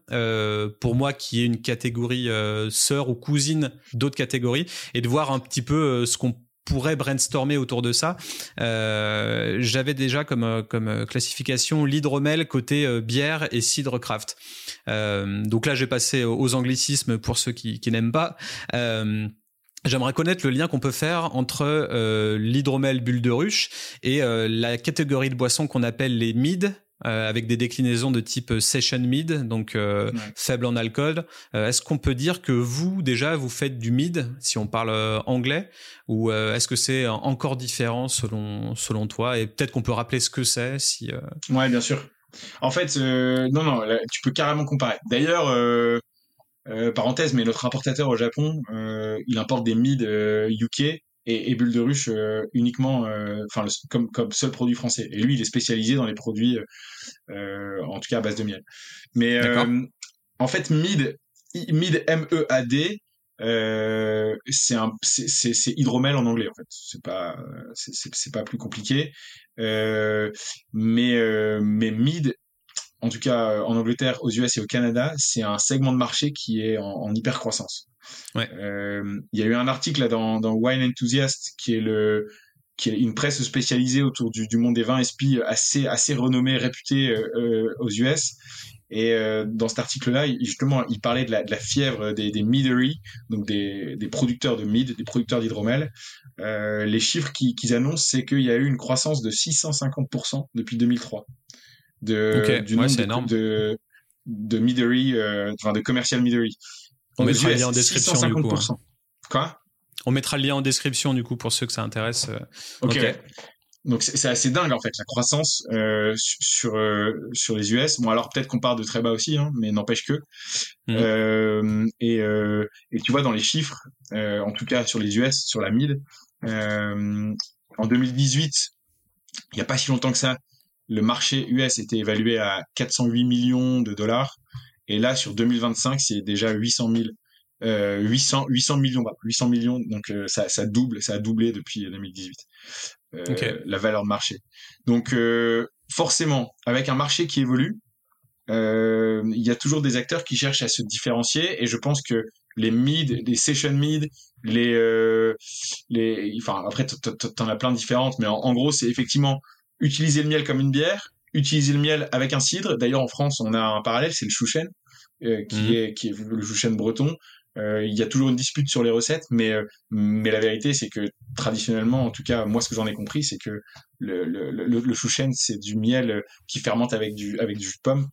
pour moi qui est une catégorie sœur ou cousine d'autres catégories, et de voir un petit peu ce qu'on pourrait brainstormer autour de ça. Euh, J'avais déjà comme, euh, comme euh, classification l'hydromel côté euh, bière et cidre craft. Euh, donc là, j'ai passé aux anglicismes pour ceux qui, qui n'aiment pas. J'aimerais connaître le lien qu'on peut faire entre euh, l'hydromel bulle de ruche et la catégorie de boissons qu'on appelle les mid, euh, avec des déclinaisons de type session mid, donc euh, faible en alcool. Euh, est-ce qu'on peut dire que vous déjà vous faites du mid si on parle anglais, ou est-ce que c'est encore différent selon selon toi? Et peut-être qu'on peut rappeler ce que c'est si. Ouais, bien sûr. En fait, non, non, tu peux carrément comparer. D'ailleurs. parenthèse, mais notre importateur au Japon, il importe des mid UK et, Bulle de Ruche euh, uniquement, euh, enfin comme comme seul produit français. Et lui, il est spécialisé dans les produits, euh, en tout cas à base de miel. Mais en fait, Mid, Mid M E A D, c'est un c'est hydromel en anglais en fait c'est pas c'est pas plus compliqué mais mais mid en tout cas en Angleterre aux US et au Canada c'est un segment de marché qui est en, en hyper croissance euh, il y a eu un article là, dans, dans Wine Enthusiast qui est le qui est une presse spécialisée autour du, du monde des vins SP assez assez renommée, réputée euh, euh aux US. Et euh, dans cet article-là, justement, il parlait de la, de la fièvre des, des meadery, donc des, des producteurs de mead, des producteurs d'hydromel. Euh, les chiffres qu'ils annoncent, c'est qu'il y a eu une croissance de 650% depuis 2003 de du nombre de, de, de meadery, euh, enfin de commercial meadery. On mettra le lien en description du coup. Hein. Quoi? On mettra le lien en description du coup pour ceux que ça intéresse. Euh. Ok. Donc c'est assez dingue en fait la croissance euh, sur euh, sur les US. Bon alors peut-être qu'on part de très bas aussi, hein, mais n'empêche que. Mmh. Euh, et, euh, et tu vois dans les chiffres, en tout cas sur les US, sur la mid, en 2018, il n'y a pas si longtemps que ça, le marché US était évalué à 408 millions de dollars. Et là, sur 2025, c'est déjà 800 000, euh, 800, 800 millions, 800 millions. Donc, euh, ça, ça double, ça a doublé depuis 2018. Euh, La valeur de marché. Donc, forcément, avec un marché qui évolue, il y a toujours des acteurs qui cherchent à se différencier. Et je pense que les mid, les session mid, les, les, enfin, après, t'en as plein de différentes, mais en, en gros, c'est effectivement utiliser le miel comme une bière, utiliser le miel avec un cidre. D'ailleurs, en France, on a un parallèle, c'est le chouchen, euh, qui, mhm. est, qui est le chouchen breton. Euh, il y a toujours une dispute sur les recettes, mais euh, mais la vérité c'est que traditionnellement, en tout cas moi ce que j'en ai compris, c'est que le le le, le chouchen c'est du miel qui fermente avec du avec du jus de pomme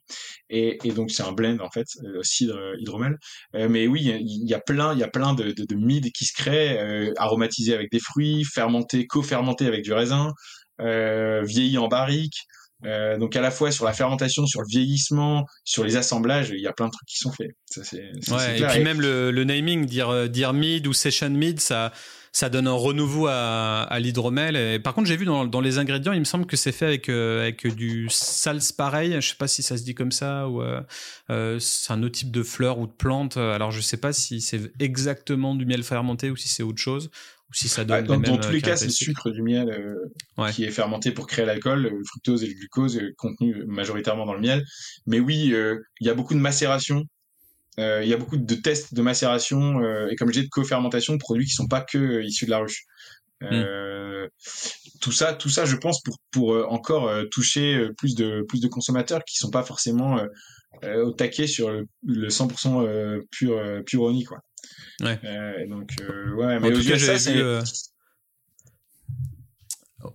et, et donc c'est un blend en fait cidre hydromel. mais oui, il y, a plein il y a plein de de, de mid qui se créent aromatisés avec des fruits, fermentés co-fermentés avec du raisin, vieillis en barrique. Euh, donc à la fois sur la fermentation, sur le vieillissement, sur les assemblages, il y a plein de trucs qui sont faits. Ça, c'est, ouais, et puis même le, le, naming, dire euh, dire mid ou session mid, ça ça donne un renouveau à, à l'hydromel. Et par contre, j'ai vu dans, dans, les ingrédients, il me semble que c'est fait avec euh, avec du salse pareil. Je sais pas si ça se dit comme ça ou euh, c'est un autre type de fleur ou de plante. Alors je sais pas si c'est exactement du miel fermenté ou si c'est autre chose si ça donne dans, tous les cas, c'est le sucre du miel euh, qui est fermenté pour créer l'alcool, le fructose et le glucose euh, contenus majoritairement dans le miel. Mais oui, euh, il y a beaucoup de macération, il y a beaucoup de tests de macération et comme je disais de co-fermentation de produits qui sont pas que issus de la ruche. Hmm. Tout ça, tout ça, je pense pour pour encore toucher plus de plus de consommateurs qui sont pas forcément au taquet sur le, le 100% pur pur oni quoi. Ouais. Euh, donc, euh, ouais, mais en tout cas, ça, vu, euh,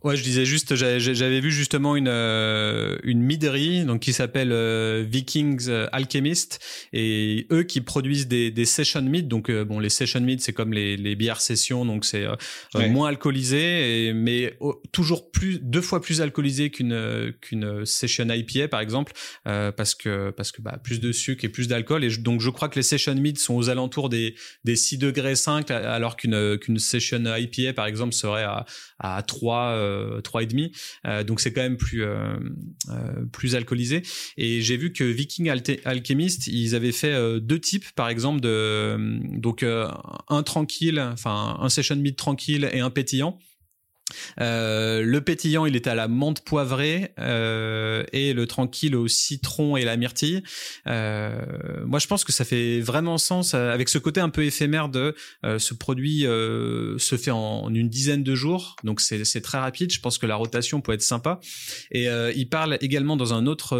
Ouais, je disais juste, j'avais vu justement une euh, une miderie donc qui s'appelle euh, Vikings euh, Alchemist. Et eux qui produisent des, des session mead donc bon les session mead c'est comme les, les bières session donc c'est moins alcoolisé et, mais toujours plus deux fois plus alcoolisé qu'une qu'une session IPA par exemple parce que parce que bah plus de sucre et plus d'alcool. Et donc je crois que les session mead sont aux alentours des des 6 degrés 5 alors qu'une qu'une session IPA par exemple serait à à 3 euh, trois et demi. Euh, donc c'est quand même plus euh, plus alcoolisé. Et j'ai vu que Viking Alchemist, ils avaient fait deux types, par exemple de donc un tranquille, enfin un session mid tranquille et un pétillant. Euh, le pétillant, il était à la menthe poivrée euh, et le tranquille au citron et la myrtille. Euh, moi, je pense que ça fait vraiment sens avec ce côté un peu éphémère de ce produit se fait en, une dizaine de jours, donc c'est très rapide. Je pense que la rotation peut être sympa. Et il parle également dans un autre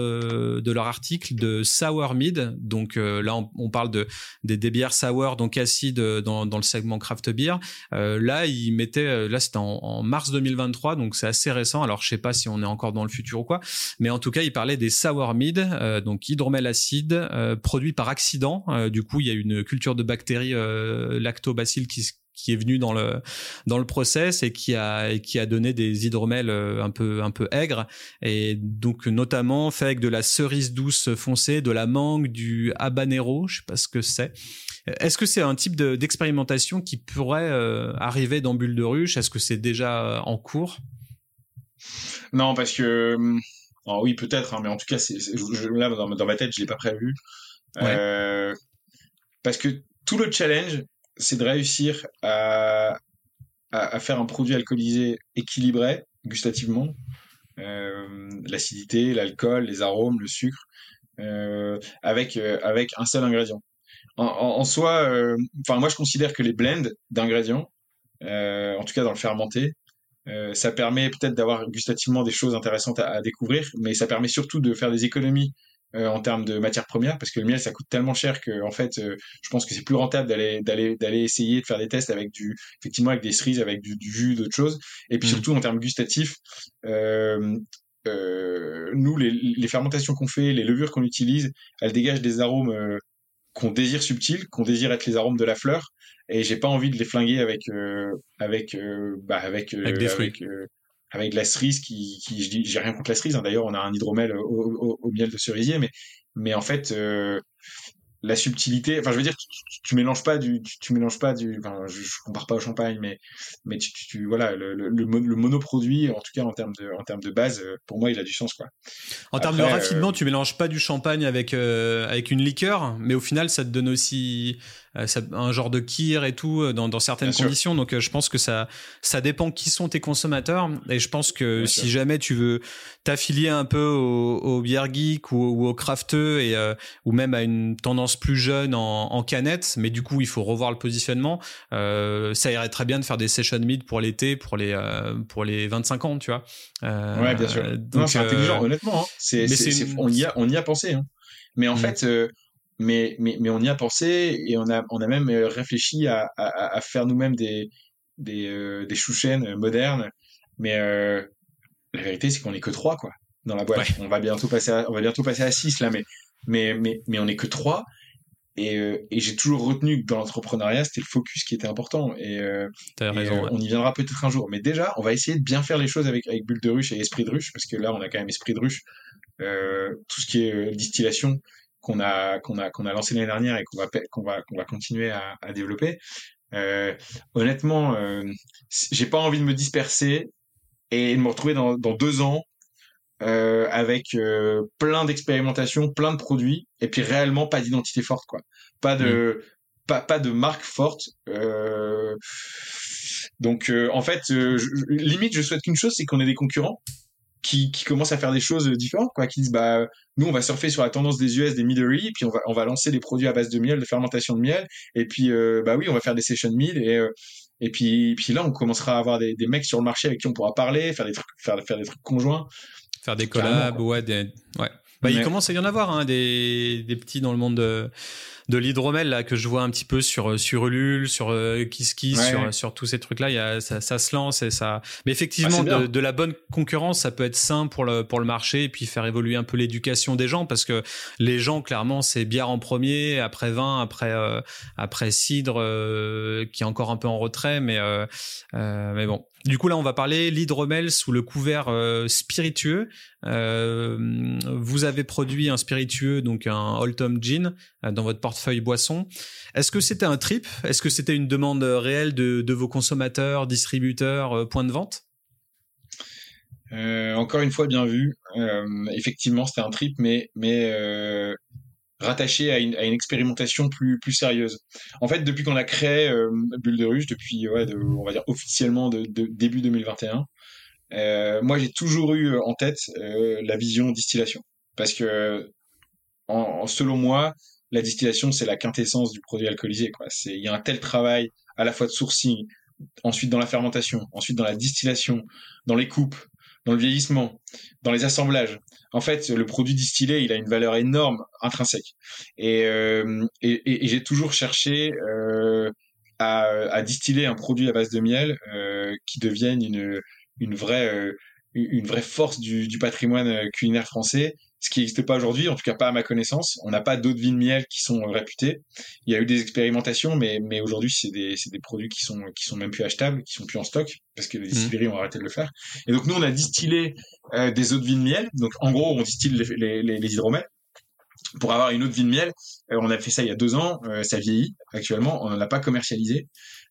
de leur article de sour mid. Donc là, on, parle de des, bières sour, donc acides dans, dans le segment craft beer. là, il mettait, là c'était en, en mars 2023, donc c'est assez récent. Alors je sais pas si on est encore dans le futur ou quoi, mais en tout cas il parlait des sour euh, donc hydromel acide euh, produit par accident. Euh, du coup il y a une culture de bactéries lactobacilles qui qui est venu dans le dans le process et qui a qui a donné des hydromels un peu un peu aigres et donc notamment fait avec de la cerise douce foncée, de la mangue, du habanero, je sais pas ce que c'est. Est-ce que c'est un type d'expérimentation qui pourrait euh, arriver dans Bulle de Ruche? Est-ce que c'est déjà euh, en cours? Non, parce que. Euh, oui, peut-être, hein, mais en tout cas, c'est, là, dans, ma tête, je l'ai pas prévu. parce que tout le challenge, c'est de réussir à, à, faire un produit alcoolisé équilibré gustativement. l'acidité, l'alcool, les arômes, le sucre, avec, avec un seul ingrédient en, soi, euh, enfin moi je considère que les blends d'ingrédients, euh, en tout cas dans le fermenté, euh, ça permet peut-être d'avoir gustativement des choses intéressantes à, découvrir, mais ça permet surtout de faire des économies en termes de matières premières parce que le miel ça coûte tellement cher que en fait je pense que c'est plus rentable d'aller d'aller d'aller essayer de faire des tests avec du effectivement avec des cerises avec du, jus d'autres choses. Et puis mmh. surtout en termes gustatifs nous les, les fermentations qu'on fait les levures qu'on utilise elles dégagent des arômes qu'on désire subtil, qu'on désire être les arômes de la fleur, et j'ai pas envie de les flinguer avec euh, avec euh, bah, avec euh, avec, avec, de la cerise qui, qui j'ai rien contre la cerise. Hein. D'ailleurs, on a un hydromel au, au, miel de cerisier, mais mais en fait la subtilité enfin je veux dire tu, mélanges pas du tu, mélanges pas du enfin je, je, compare pas au champagne mais mais tu, tu voilà le, le, le, monoproduit en tout cas en termes de en termes de base pour moi il a du sens quoi. En termes de raffinement tu mélanges pas du champagne avec avec une liqueur mais au final ça te donne aussi euh, un genre de kir et tout euh, dans, dans certaines conditions. Donc euh, je pense que ça ça dépend qui sont tes consommateurs. Et je pense que si jamais tu veux t'affilier un peu au, au beer geek ou, au crafteux et ou même à une tendance plus jeune en, en canette, mais du coup il faut revoir le positionnement. Euh, ça irait très bien de faire des session mid pour l'été pour les pour les 25 ans, tu vois. ouais, bien sûr. c'est intelligent, honnêtement. Hein. C'est, on y a on y a pensé. Hein. Mais en mmh. fait, mais, mais, mais on y a pensé et on a, on a même euh, réfléchi à, à, à faire nous-mêmes des, des, euh, des chouchènes modernes. Mais euh, la vérité, c'est qu'on est que trois, quoi, dans la boîte. On va bientôt passer à, on va bientôt passer à six, là, mais, mais, mais, mais on est que trois. Et, euh, et j'ai toujours retenu que dans l'entrepreneuriat, c'était le focus qui était important. Et, raison, on y viendra peut-être un jour. Mais déjà, on va essayer de bien faire les choses avec, avec Bulle de Ruche et Esprit de Ruche, parce que là, on a quand même Esprit de Ruche. tout ce qui est distillation, qu'on a qu'on a qu'on a lancé l'année dernière et qu'on va qu'on va qu'on va continuer à, à développer. Euh, honnêtement, euh, j'ai pas envie de me disperser et de me retrouver dans, dans deux ans euh, avec euh, plein d'expérimentations, plein de produits et puis réellement pas d'identité forte quoi, pas de mmh. pas pas de marque forte. Euh, donc en fait, limite je souhaite qu'une chose, c'est qu'on ait des concurrents qui, qui commencent à faire des choses différentes, quoi, qui disent bah nous on va surfer sur la tendance des US, des midery, puis on va on va lancer des produits à base de miel, de fermentation de miel, et puis euh, bah oui on va faire des session meal et euh, et puis puis là on commencera à avoir des, des mecs sur le marché avec qui on pourra parler, faire des trucs faire faire des trucs conjoints, faire des collabs, ouais, des, ouais. Bah, il commence à y en avoir hein, des, des petits dans le monde de, de l'hydromel là que je vois un petit peu sur sur Ulule, sur euh, Kiski, sur sur tous ces trucs là, il y a ça, ça se lance et ça. Mais effectivement, ah, de, de, la bonne concurrence, ça peut être sain pour le pour le marché et puis faire évoluer un peu l'éducation des gens parce que les gens clairement c'est bière en premier, après vin, après euh, après cidre euh, qui est encore un peu en retrait, mais euh, mais bon. Du coup là, on va parler l'hydromel sous le couvert spiritueux. vous avez produit un spiritueux, donc un Oldtom Gin, dans votre portefeuille boisson. Est-ce que c'était un trip? Est-ce que c'était une demande réelle de, vos consommateurs, distributeurs, points de vente? Euh, encore une fois, bien vu. Euh, effectivement, c'était un trip, mais, euh, rattaché à une, à une, expérimentation plus, plus sérieuse. En fait, depuis qu'on a créé euh, Bulle de Ruche, depuis, ouais, de, on va dire officiellement de, de début 2021, euh, moi j'ai toujours eu en tête la vision distillation. Parce que, en, selon moi, la distillation, c'est la quintessence du produit alcoolisé. Il y a un tel travail à la fois de sourcing, ensuite dans la fermentation, ensuite dans la distillation, dans les coupes, dans le vieillissement, dans les assemblages. En fait, le produit distillé, il a une valeur énorme intrinsèque. Et, euh, j'ai toujours cherché euh, à, distiller un produit à base de miel euh, qui devienne une, vraie force du patrimoine culinaire français ce qui n'existe pas aujourd'hui, en tout cas pas à ma connaissance. On n'a pas d'autres vignes miel qui sont réputées. Il y a eu des expérimentations, mais, mais aujourd'hui, c'est des, des produits qui sont, qui sont même plus achetables, qui sont plus en stock, parce que les mmh. distilleries ont arrêté de le faire. Et donc, nous, on a distillé euh, des autres vignes miel. Donc, en gros, on distille les, les, les, hydromels pour avoir une autre vie de miel. Euh, on a fait ça il y a deux ans, euh, ça vieillit actuellement, on ne l'a pas commercialisé.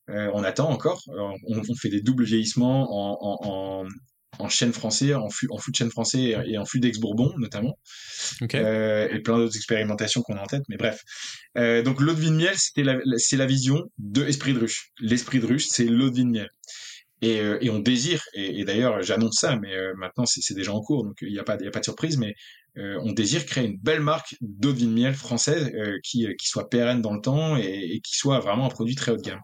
Euh, on attend encore. On, on, fait des doubles vieillissements en, en, en chêne français, en fût, en de chêne français et en fût d'ex-bourbon notamment, euh, et plein d'autres expérimentations qu'on a en tête. Mais bref, euh, donc l'eau de vie de miel, c'était la, c'est la vision de Esprit de ruche. L'esprit de ruche, c'est l'eau de vie de miel. Et, euh, et on désire, et, d'ailleurs j'annonce ça, mais euh, maintenant c'est, déjà en cours, donc il n'y a pas, il a pas de surprise, mais euh, on désire créer une belle marque d'eau de vie de miel française qui, qui soit pérenne dans le temps et, et, qui soit vraiment un produit très haut de gamme.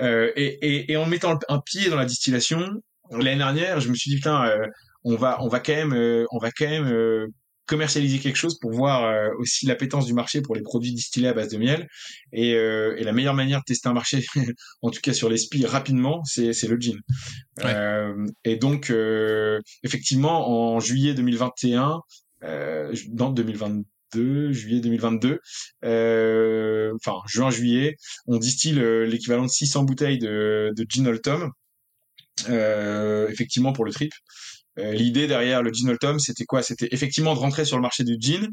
et, et en mettant un pied dans la distillation, l'année dernière, je me suis dit putain, euh, on va on va quand même euh, on va quand même euh, commercialiser quelque chose pour voir aussi l'appétence du marché pour les produits distillés à base de miel. Et, et la meilleure manière de tester un marché en tout cas sur les spies rapidement c'est c'est le gin. Et donc effectivement en juillet 2021 dans 2022 juillet 2022, euh, enfin juin-juillet, on distille l'équivalent de 600 bouteilles de, de gin Old Tom euh, effectivement pour le trip. Euh, l'idée derrière le Gin Tom, c'était quoi? C'était effectivement de rentrer sur le marché du gin,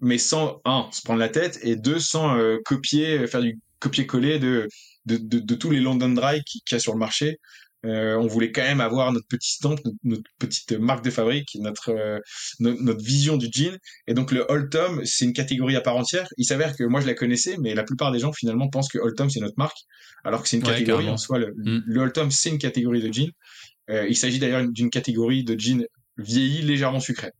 mais sans un se prendre la tête et deux sans euh, copier, faire du copier-coller de, de, de, de, tous les London Dry qu'il y a sur le marché. Euh, on voulait quand même avoir notre petit stamp, notre, petite marque de fabrique, notre, euh, notre, vision du jean. Et donc le Old Tom, c'est une catégorie à part entière. Il s'avère que moi je la connaissais, mais la plupart des gens finalement pensent que Old Tom c'est notre marque, alors que c'est une catégorie en soi. Le, mm. le Old Tom c'est une catégorie de jean. Euh, il s'agit d'ailleurs d'une catégorie de jean vieilli légèrement sucré.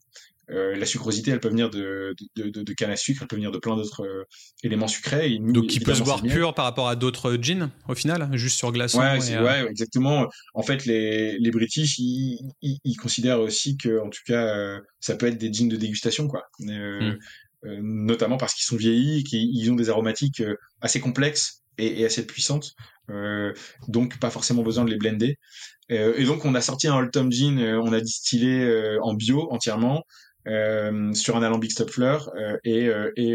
Euh, la sucrosité, elle peut venir de, de, de, de, canne à sucre, elle peut venir de plein d'autres euh, éléments sucrés. Et Donc, qui peut se boire pur par rapport à d'autres gins, au final, juste sur glaçon. Ouais, euh, ouais, exactement. En fait, les, les British, ils, ils, ils, considèrent aussi que, en tout cas, ça peut être des jeans de dégustation, quoi. Hmm. notamment parce qu'ils sont vieillis, qu'ils ont des aromatiques assez complexes et, et assez puissantes. donc, pas forcément besoin de les blender. et donc, on a sorti un Old Tom Gin, on a distillé en bio entièrement. Euh, sur un alambic stop fleur euh, et, euh, et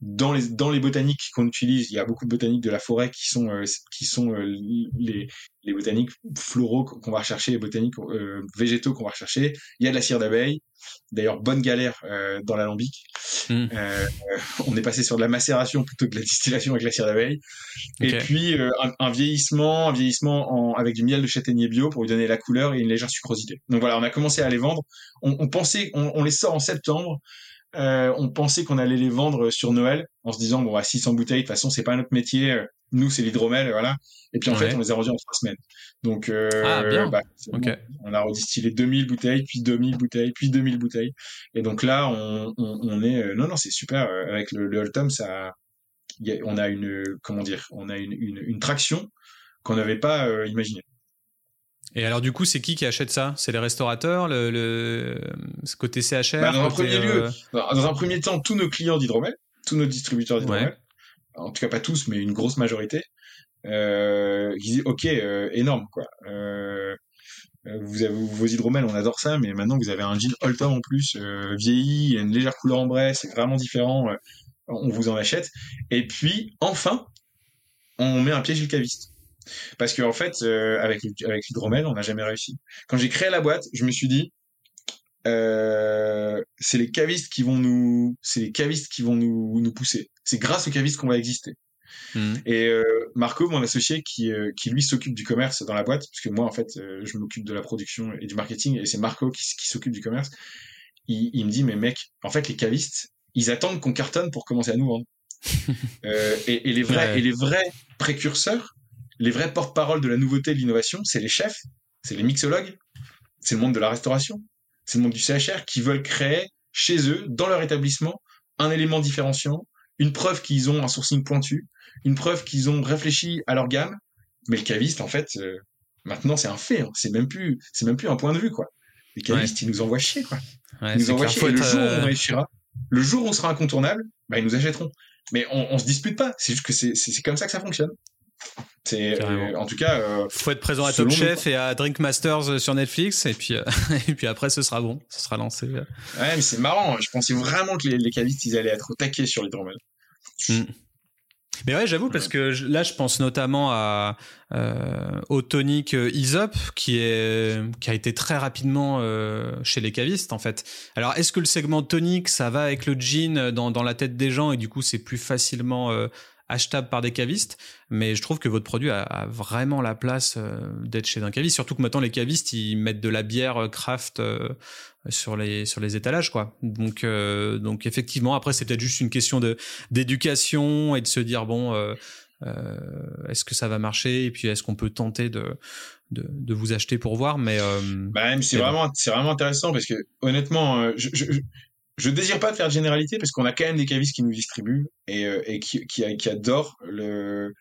dans les dans les botaniques qu'on utilise, il y a beaucoup de botaniques de la forêt qui sont qui sont les les botaniques floraux qu'on va rechercher, les botaniques végétaux qu'on va rechercher. Il y a de la cire d'abeille. D'ailleurs, bonne galère euh, dans l'alambic. Mm. Euh, on est passé sur de la macération plutôt que de la distillation avec la cire d'abeille. Et puis un, un, vieillissement, un vieillissement en, avec du miel de châtaignier bio pour lui donner la couleur et une légère sucrosité. Donc voilà, on a commencé à les vendre. On, on pensait, on, on, les sort en septembre. Euh, on pensait qu'on allait les vendre sur Noël en se disant bon à 600 bouteilles de toute façon c'est pas notre métier euh, nous c'est l'hydromel voilà. Et puis en fait on les a vendus en trois semaines. Donc euh, ah, bah, on a redistillé 2000 bouteilles puis 2000 bouteilles puis 2000 bouteilles. Et donc là on, on, on est euh, non non c'est super avec le, le Tom ça y a, on a une comment dire on a une, une, une traction qu'on n'avait pas imaginé et alors du coup, c'est qui qui achète ça? C'est les restaurateurs, le, le... côté CHR bah, dans, un premier lieu, euh, dans un premier temps, tous nos clients d'hydromel, tous nos distributeurs d'hydromel. en tout cas pas tous, mais une grosse majorité, euh, qui disent ok, énorme quoi. vous avez vos hydromels, on adore ça, mais maintenant vous avez un jean Oldtom en plus, vieilli, une légère couleur en bray, c'est vraiment différent. on vous en achète. Et puis enfin, on met un pied chez le caviste. Parce qu'en en fait, avec, avec l'hydromel, on n'a jamais réussi. Quand j'ai créé la boîte, je me suis dit, euh, c'est les cavistes qui vont nous, c'est les cavistes qui vont nous, nous pousser. C'est grâce aux cavistes qu'on va exister. Mmh. Et euh, Marco, mon associé, qui, euh, qui lui s'occupe du commerce dans la boîte, parce que moi en fait, euh, je m'occupe de la production et du marketing, et c'est Marco qui, qui s'occupe du commerce. Il, il, me dit, mais mec, en fait, les cavistes, ils attendent qu'on cartonne pour commencer à nous vendre. et, et, les vrais, et les vrais précurseurs, les vrais porte-parole de la nouveauté, de l'innovation, c'est les chefs, c'est les mixologues, c'est le monde de la restauration c'est le monde du CHR, qui veulent créer chez eux, dans leur établissement, un élément différenciant, une preuve qu'ils ont un sourcing pointu, une preuve qu'ils ont réfléchi à leur gamme. Mais le caviste, en fait, euh, maintenant c'est un fait. Hein. C'est même plus, c'est même plus un point de vue, quoi. Les cavistes, ils nous envoient chier, quoi. ils nous envoient chier. le jour où on euh, réussira, le jour où on sera incontournable, bah, ils nous achèteront. Mais on, on se dispute pas. C'est juste que c'est comme ça que ça fonctionne. C'est euh, en tout cas. Euh, faut être présent à Top Chef et à Drink Masters euh, sur Netflix et puis et puis après ce sera bon, ce sera lancé. Ouais, mais c'est marrant. Je pensais vraiment que les, les cavistes ils allaient être au taquet sur l'hydromel. Mm. Mais ouais, j'avoue parce que là, je pense notamment à euh, au tonic Isop qui est qui a été très rapidement chez les cavistes en fait. Alors, est-ce que le segment tonic ça va avec le gin dans dans la tête des gens et du coup c'est plus facilement achetable par des cavistes, mais je trouve que votre produit a, vraiment la place euh, d'être chez un caviste, surtout que maintenant les cavistes ils mettent de la bière euh, craft euh, sur les sur les étalages quoi. Donc donc effectivement après c'est peut-être juste une question de d'éducation et de se dire bon est-ce que ça va marcher et puis est-ce qu'on peut tenter de de, de, vous acheter pour voir mais bah, c'est vraiment c'est vraiment intéressant parce que honnêtement je, je désire pas faire de généralité parce qu'on a quand même des cavistes qui nous distribuent et, euh, qui, adorent le,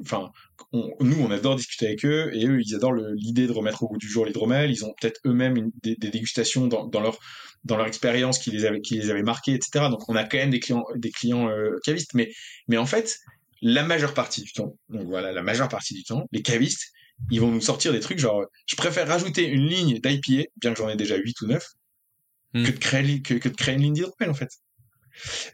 enfin, nous on adore discuter avec eux et eux ils adorent l'idée de remettre au goût du jour l'hydromel. Ils ont peut-être eux-mêmes des, dégustations dans, dans, leur dans leur expérience qui les avait qui les avait marqués, etc. Donc on a quand même des clients des clients euh, cavistes, mais mais en fait la majeure partie du temps, donc voilà la majeure partie du temps, les cavistes ils vont nous sortir des trucs genre je préfère rajouter une ligne d'IPA, bien que j'en ai déjà 8 ou 9, Hmm. que, de créer, que, que de créer une ligne en fait.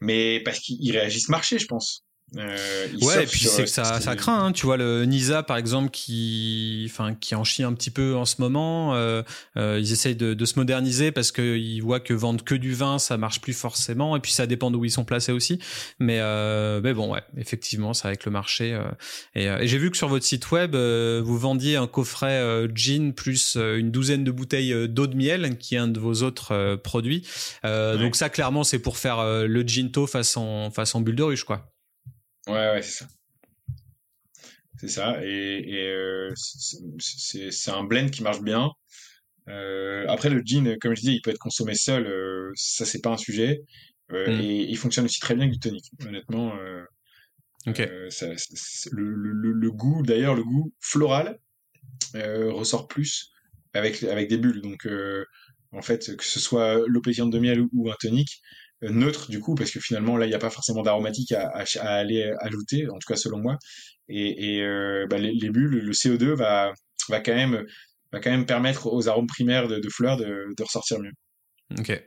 Mais parce qu'ils réagissent marché, je pense. Euh, ouais, et puis c'est que ça, ça craint. Hein. Tu vois le Nisa par exemple qui, enfin, qui en chie un petit peu en ce moment. Euh, euh, ils essayent de, de, se moderniser parce qu'ils voient que vendre que du vin, ça marche plus forcément. Et puis ça dépend d'où ils sont placés aussi. Mais, euh, mais bon, ouais, effectivement, c'est avec le marché. Euh, et, et j'ai vu que sur votre site web, vous vendiez un coffret gin plus une douzaine de bouteilles d'eau de miel, qui est un de vos autres produits. Donc ça, clairement, c'est pour faire le ginto façon façon bulle de ruche, quoi. Ouais, ouais, c'est ça. C'est ça. Et, et euh, c'est un blend qui marche bien. Euh, après, le gin, comme je dis, il peut être consommé seul. Euh, ça, c'est pas un sujet. Euh, mm. Et il fonctionne aussi très bien avec du tonic. Honnêtement, ça, le, le, le, goût, d'ailleurs, le goût floral ressort plus avec, avec des bulles. Donc, en fait, que ce soit l'eau de miel ou, ou un tonic, euh, neutre du coup parce que finalement là il n'y a pas forcément d'aromatique à, à, aller ajouter en tout cas selon moi. Et, et euh, bah, les, les, bulles le CO2 va va quand même va quand même permettre aux arômes primaires de, de fleurs de, de ressortir mieux. Ok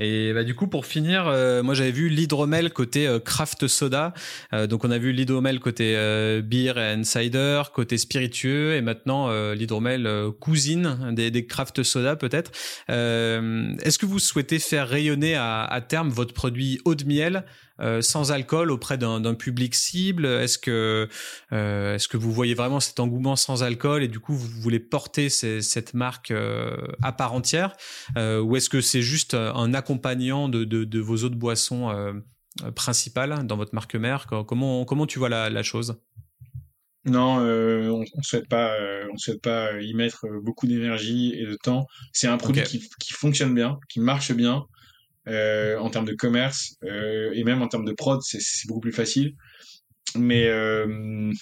et bah, du coup, pour finir, euh, moi j'avais vu l'hydromel côté euh, craft soda. Euh, donc on a vu l'hydromel côté beer et cider, côté spiritueux, et maintenant l'hydromel cousine des, des craft soda peut-être. Est-ce que vous souhaitez faire rayonner à, à terme votre produit eau de miel euh, sans alcool auprès d'un public cible? Est-ce que euh, est-ce que vous voyez vraiment cet engouement sans alcool et du coup vous voulez porter cette marque euh, à part entière? Ou est-ce que c'est juste un accompagnant de, de, de vos autres boissons principales dans votre marque mère? Comment comment tu vois la, la chose? Non, on, on souhaite pas, on souhaite pas y mettre beaucoup d'énergie et de temps. C'est un produit qui, qui, fonctionne bien, qui marche bien, euh, en termes de commerce euh, et même en termes de prod, c'est beaucoup plus facile. Mais euh,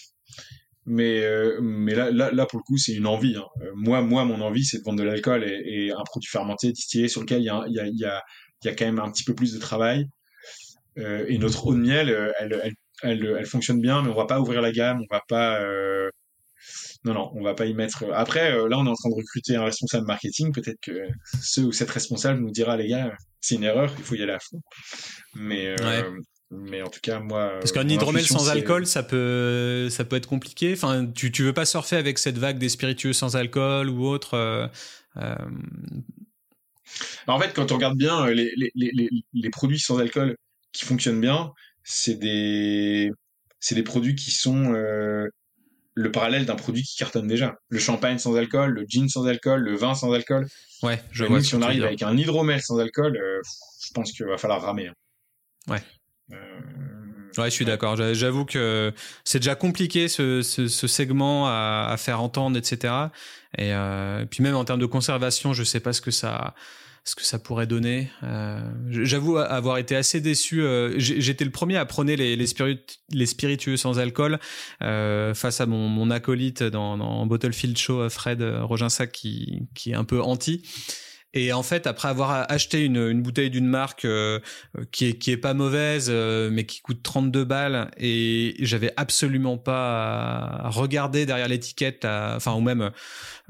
mais mais là, là, là pour le coup c'est une envie hein. moi moi mon envie c'est de vendre de l'alcool et, un produit fermenté distillé sur lequel il y a il y a y y a quand même un petit peu plus de travail et notre eau de miel elle, elle elle, elle fonctionne bien, mais on va pas ouvrir la gamme, on va pas. Non, non, on va pas y mettre. Après, là, on est en train de recruter un responsable marketing. Peut-être que ce ou cette responsable nous dira, les gars, c'est une erreur, il faut y aller à fond. Mais, mais en tout cas, moi. Parce qu'un hydromel sans alcool, ça peut, ça peut être compliqué. Enfin, tu, tu veux pas surfer avec cette vague des spiritueux sans alcool ou autre. Euh, euh, en fait, quand on regarde bien euh, les, les, les, les, produits sans alcool qui fonctionnent bien, c'est des, c'est des produits qui sont le parallèle d'un produit qui cartonne déjà. Le champagne sans alcool, le gin sans alcool, le vin sans alcool. Ouais, je vois. si on arrive avec un hydromel sans alcool, je pense qu'il va falloir ramer. Hein. Ouais. Euh, ouais, je suis d'accord. J'avoue que c'est déjà compliqué ce, ce, ce segment à, à, faire entendre, etc. Et, euh, puis même en termes de conservation, je sais pas ce que ça, ce que ça pourrait donner. Euh, J'avoue avoir été assez déçu. Euh, J'étais le premier à prôner les, spiritueux sans alcool euh, face à mon, acolyte dans, dans Bottlefield Show, Fred Roginsac, qui est un peu anti. Et en fait, après avoir acheté une, une bouteille d'une marque euh, qui est qui est pas mauvaise, euh, mais qui coûte 32 balles, et j'avais absolument pas regardé derrière l'étiquette, enfin ou même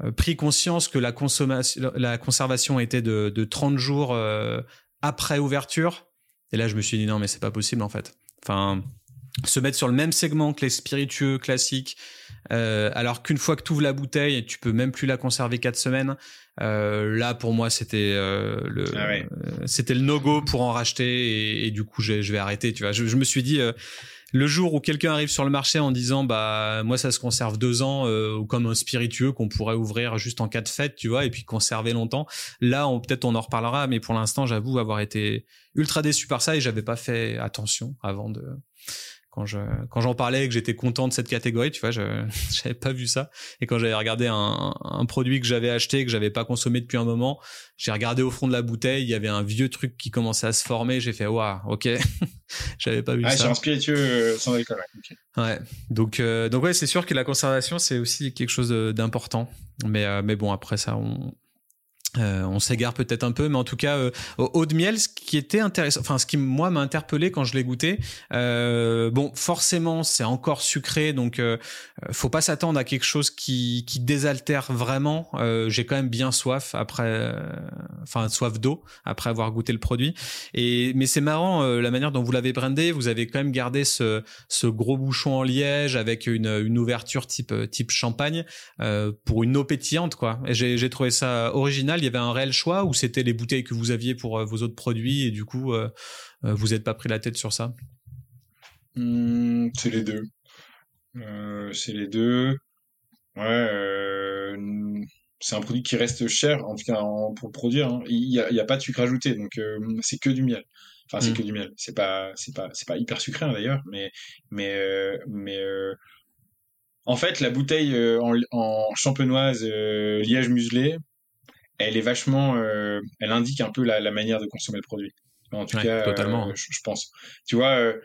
euh, pris conscience que la consommation, la conservation était de, de 30 jours après ouverture. Et là, je me suis dit non, mais c'est pas possible en fait. Enfin, se mettre sur le même segment que les spiritueux classiques, euh, alors qu'une fois que tu ouvres la bouteille, tu peux même plus la conserver quatre semaines. Euh, là, pour moi, c'était euh, le ah euh, c'était le no go pour en racheter et, du coup, je, je, vais arrêter. Tu vois, je, je me suis dit. Euh, le jour où quelqu'un arrive sur le marché en disant bah moi ça se conserve deux ans ou comme un spiritueux qu'on pourrait ouvrir juste en cas de fête tu vois et puis conserver longtemps là on peut-être on en reparlera mais pour l'instant j'avoue avoir été ultra déçu par ça et j'avais pas fait attention avant de quand je quand j'en parlais et que j'étais content de cette catégorie, tu vois, je j'avais pas vu ça. Et quand j'avais regardé un, un produit que j'avais acheté que j'avais pas consommé depuis un moment, j'ai regardé au fond de la bouteille, il y avait un vieux truc qui commençait à se former. J'ai fait waouh, ok, j'avais pas vu ah, ça. c'est un spiritueux euh, sans alcool. Ouais. Donc euh, donc ouais, c'est sûr que la conservation c'est aussi quelque chose d'important. Mais euh, mais bon après ça on euh, on s'égare peut-être un peu, mais en tout cas, euh, eau de miel, ce qui était intéressant, enfin ce qui moi m'a interpellé quand je l'ai goûté. Euh, bon, forcément, c'est encore sucré, donc euh, faut pas s'attendre à quelque chose qui, qui désaltère vraiment. Euh, j'ai quand même bien soif après, enfin soif d'eau après avoir goûté le produit. Et mais c'est marrant la manière dont vous l'avez brandé. Vous avez quand même gardé ce, ce gros bouchon en liège avec une, une ouverture type type champagne pour une eau pétillante, quoi. J'ai trouvé ça original il y avait un réel choix ou c'était les bouteilles que vous aviez pour euh, vos autres produits et du coup, euh, euh, vous n'êtes pas pris la tête sur ça? Mmh, C'est les deux. c'est les deux. Ouais, c'est un produit qui reste cher, en tout cas pour produire. Hein. Il n'y a, pas de sucre ajouté, donc c'est que du miel. Enfin, c'est mmh. que du miel. C'est pas, c'est pas, c'est pas hyper sucré hein, d'ailleurs, mais, mais, mais. En fait, la bouteille en, en champenoise liège muselé, elle est vachement, euh, elle indique un peu la, la, manière de consommer le produit. En tout cas, totalement. Euh, je, pense. Tu vois, euh,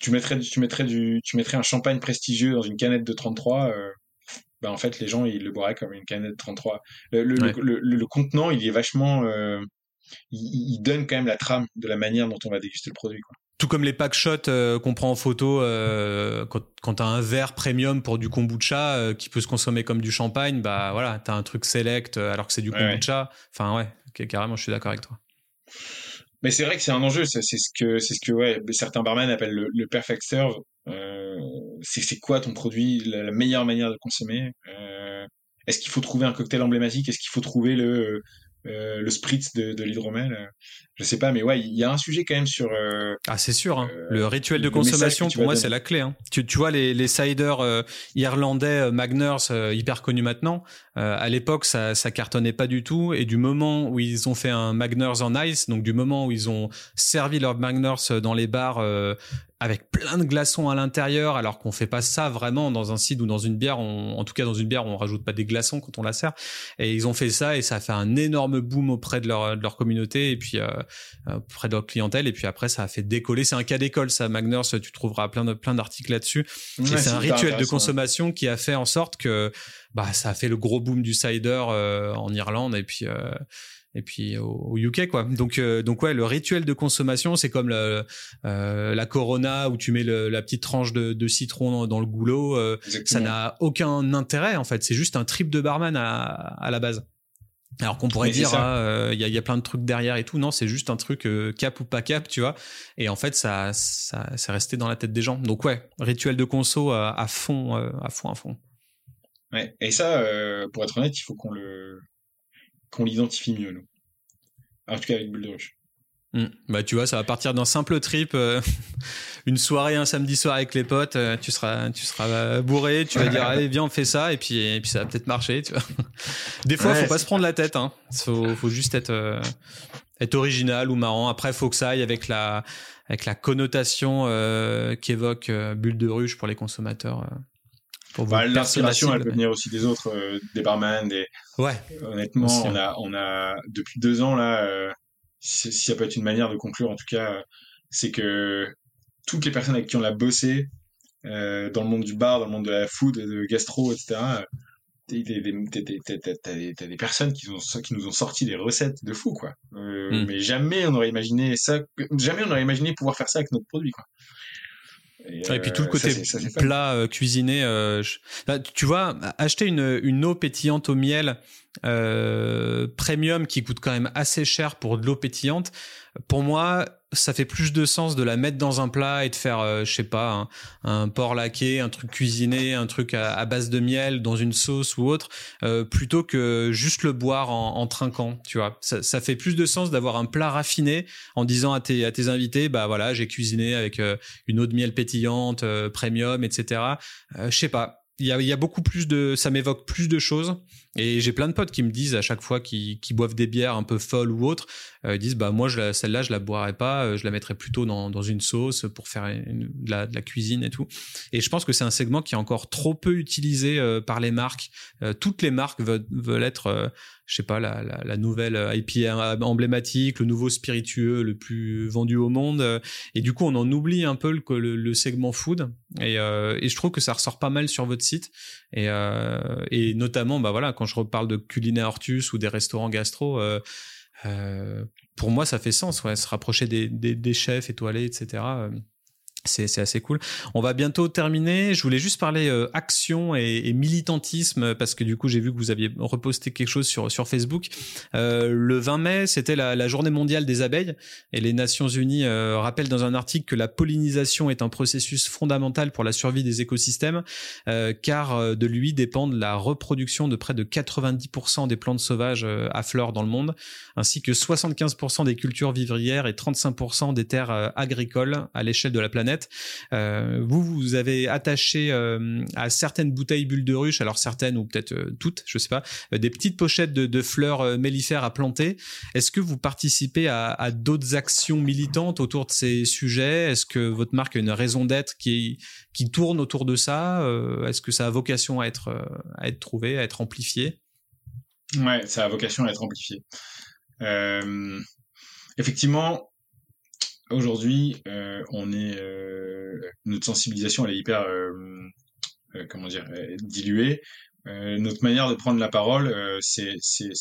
tu, mettrais, tu mettrais du, tu mettrais un champagne prestigieux dans une canette de 33. ben en fait, les gens ils le boiraient comme une canette de 33. Le, le, le, le contenant, il est vachement, il, il, donne quand même la trame de la manière dont on va déguster le produit. Quoi. Tout comme les pack shots euh, qu'on prend en photo euh, quand, quand tu as un verre premium pour du kombucha euh, qui peut se consommer comme du champagne, bah voilà, tu as un truc select alors que c'est du kombucha. Enfin ouais, carrément, je suis d'accord avec toi. Mais c'est vrai que c'est un enjeu, c'est ce que c'est ce que ouais, certains barman appellent le, perfect serve. c'est quoi ton produit, la, meilleure manière de consommer? Est-ce qu'il faut trouver un cocktail emblématique? Est-ce qu'il faut trouver le euh, le spritz de, de l'hydromel. Euh, je sais pas, mais ouais, il y a un sujet quand même sur. Euh, ah, c'est sûr. Hein. le rituel de consommation, pour moi, c'est la clé. Hein. Tu, tu vois, les, les ciders irlandais Magners, hyper connus maintenant, à l'époque, ça, ça cartonnait pas du tout. Et du moment où ils ont fait un Magners en ice, donc du moment où ils ont servi leur Magners dans les bars avec plein de glaçons à l'intérieur, alors qu'on fait pas ça vraiment dans un cidre ou dans une bière. en tout cas, dans une bière, on rajoute pas des glaçons quand on la sert. Et ils ont fait ça et ça a fait un énorme boom auprès de leur, de leur communauté et puis euh, auprès de leur clientèle. Et puis après, ça a fait décoller. C'est un cas d'école, ça, Magners. Tu trouveras plein de plein d'articles là-dessus. c'est un rituel de consommation qui a fait en sorte que bah ça a fait le gros boom du cider euh, en Irlande et puis. Euh, et puis au, UK quoi. Donc donc ouais, le rituel de consommation, c'est comme la Corona où tu mets la petite tranche de, citron dans, le goulot. ça n'a aucun intérêt en fait. C'est juste un trip de barman à, à la base. Alors qu'on pourrait dire, il hein, y, a, y, a, plein de trucs derrière et tout. Non, c'est juste un truc cap ou pas cap, tu vois. Et en fait, ça, ça, c'est resté dans la tête des gens. Donc ouais, rituel de conso à, fond, à fond, à fond. Ouais. Et ça, pour être honnête, il faut qu'on le, qu'on l'identifie mieux, nous. En tout cas avec Bulle de Ruche. Mmh. Bah tu vois, ça va partir d'un simple trip, euh, une soirée un samedi soir avec les potes, euh, tu seras tu seras bourré, tu vas dire allez viens on fait ça et puis et puis ça va peut-être marcher, tu vois. Des fois faut pas se prendre la tête, hein. Faut faut juste être euh, être original ou marrant. Après faut que ça aille avec la avec la connotation qu'évoque bulle de ruche pour les consommateurs. Pour bah, L'inspiration, elle peut venir aussi des autres, des barman, des. Ouais. Honnêtement, on a, on a depuis deux ans là, si, ça peut être une manière de conclure en tout cas, c'est que toutes les personnes avec qui on a bossé euh, dans le monde du bar, dans le monde de la food, de gastro, etc. T'as des, personnes qui, nous ont sorti des recettes de fou, quoi. Euh, hmm. Mais jamais on aurait imaginé ça, jamais on aurait imaginé pouvoir faire ça avec notre produit, quoi. Et, puis tout le euh, côté plat euh, cuisiné, euh, bah, tu vois, acheter une, une eau pétillante au miel premium qui coûte quand même assez cher pour de l'eau pétillante, pour moi, ça fait plus de sens de la mettre dans un plat et de faire, euh, je sais pas, un, porc laqué, un truc cuisiné, un truc à, base de miel dans une sauce ou autre, euh, plutôt que juste le boire en, trinquant. Tu vois, ça, fait plus de sens d'avoir un plat raffiné en disant à tes, à tes invités, bah voilà, j'ai cuisiné avec euh, une eau de miel pétillante, premium, etc. je sais pas. Il y, a, il y a beaucoup plus de, ça m'évoque plus de choses et j'ai plein de potes qui me disent à chaque fois qu'ils boivent des bières un peu folles ou autres, euh, ils disent bah moi celle-là je la boirais pas, euh, je la mettrais plutôt dans, dans une sauce pour faire la, de, la, cuisine et tout. Et je pense que c'est un segment qui est encore trop peu utilisé euh, par les marques. toutes les marques veulent, veulent être je sais pas, la, nouvelle IPA emblématique, le nouveau spiritueux le plus vendu au monde. Et du coup, on en oublie un peu le, segment food. Et, et, je trouve que ça ressort pas mal sur votre site. Et, et notamment, bah voilà, quand je reparle de culinaire Hortus ou des restaurants gastro, euh, euh, pour moi, ça fait sens, ouais, se rapprocher des chefs étoilés, etc c'est assez cool. On va bientôt terminer. Je voulais juste parler euh, action et, militantisme parce que du coup j'ai vu que vous aviez reposté quelque chose sur Facebook. Euh, le 20 mai, c'était la, journée mondiale des abeilles et les Nations Unies euh, rappellent dans un article que la pollinisation est un processus fondamental pour la survie des écosystèmes car de lui dépendent la reproduction de près de 90% des plantes sauvages à fleurs dans le monde ainsi que 75% des cultures vivrières et 35% des terres agricoles à l'échelle de la planète euh, vous, vous avez attaché euh, à certaines bouteilles bulles de ruche, alors certaines ou peut-être euh, toutes, je sais pas, des petites pochettes de, fleurs mellifères à planter. Est-ce que vous participez à, d'autres actions militantes autour de ces sujets? Est-ce que votre marque a une raison d'être qui, tourne autour de ça? Est-ce que ça a vocation à être, à trouvé, à être amplifié? Ouais, ça a vocation à être amplifié. effectivement, aujourd'hui, euh, euh, notre sensibilisation elle est hyper euh, comment dire diluée. notre manière de prendre la parole, c'est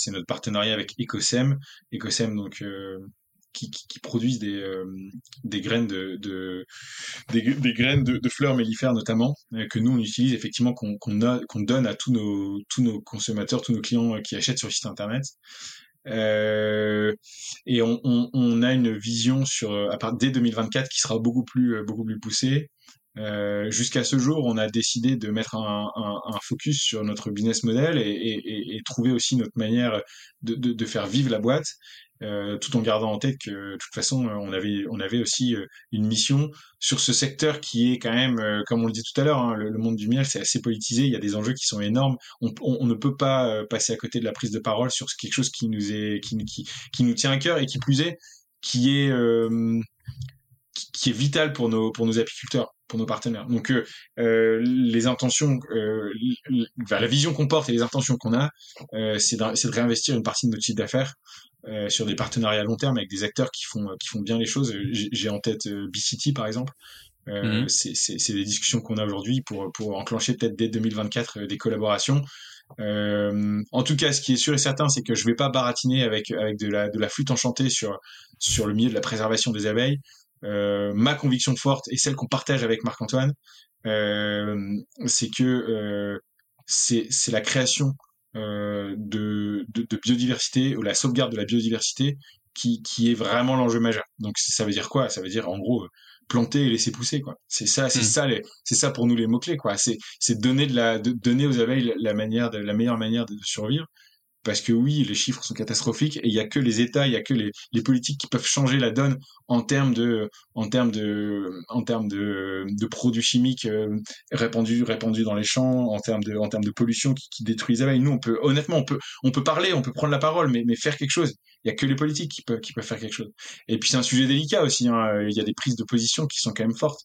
notre partenariat avec Ecosem. Ecosem donc qui, qui, produisent des, des graines de, de des, graines de, fleurs mellifères notamment que nous on utilise effectivement qu'on qu'on donne à tous nos tous nos consommateurs tous nos clients qui achètent sur le site internet euh, et on, a une vision sur à part dès 2024 qui sera beaucoup plus euh, beaucoup plus poussée. Euh, Jusqu'à ce jour, on a décidé de mettre un, focus sur notre business model et, trouver aussi notre manière de, faire vivre la boîte. Euh, tout en gardant en tête que de toute façon euh, on avait aussi une mission sur ce secteur qui est quand même comme on le dit tout à l'heure hein, le, monde du miel c'est assez politisé il y a des enjeux qui sont énormes on, ne peut pas passer à côté de la prise de parole sur quelque chose qui nous tient à cœur et qui plus est qui est qui est vital pour nos pour nos apiculteurs pour nos partenaires donc euh, les intentions euh, la vision qu'on porte et les intentions qu'on a c'est de, de réinvestir une partie de notre chiffre d'affaires euh, sur des partenariats à long terme avec des acteurs qui font qui font bien les choses. J'ai en tête euh, B-City par exemple. Euh, mhm. C'est des discussions qu'on a aujourd'hui pour pour enclencher peut-être dès 2024 des collaborations Euh, en tout cas, ce qui est sûr et certain, c'est que je vais pas baratiner avec avec de la de la flûte enchantée sur sur le milieu de la préservation des abeilles. Euh, ma conviction forte et celle qu'on partage avec Marc-Antoine, euh, c'est que euh, c'est c'est la création euh, de, de, de biodiversité ou la sauvegarde de la biodiversité qui qui est vraiment l'enjeu majeur. Donc ça veut dire quoi? Ça veut dire en gros planter et laisser pousser quoi. C'est ça, c'est hmm. ça c'est ça pour nous les mots clés quoi. C'est c'est donner de la de donner aux abeilles la manière de la meilleure manière de survivre parce que oui, les chiffres sont catastrophiques et il y a que les États, il y a que les, politiques qui peuvent changer la donne en termes de, en termes de, en termes de, de produits chimiques euh, répandus, répandus dans les champs, en termes de, en termes de pollution qui, qui détruisent les abeilles. Nous, on peut, honnêtement, on peut, on peut parler, on peut prendre la parole, mais, mais faire quelque chose. Il y a que les politiques qui peuvent, qui peuvent faire quelque chose. Et puis c'est un sujet délicat aussi. Hein. Il y a des prises de position qui sont quand même fortes.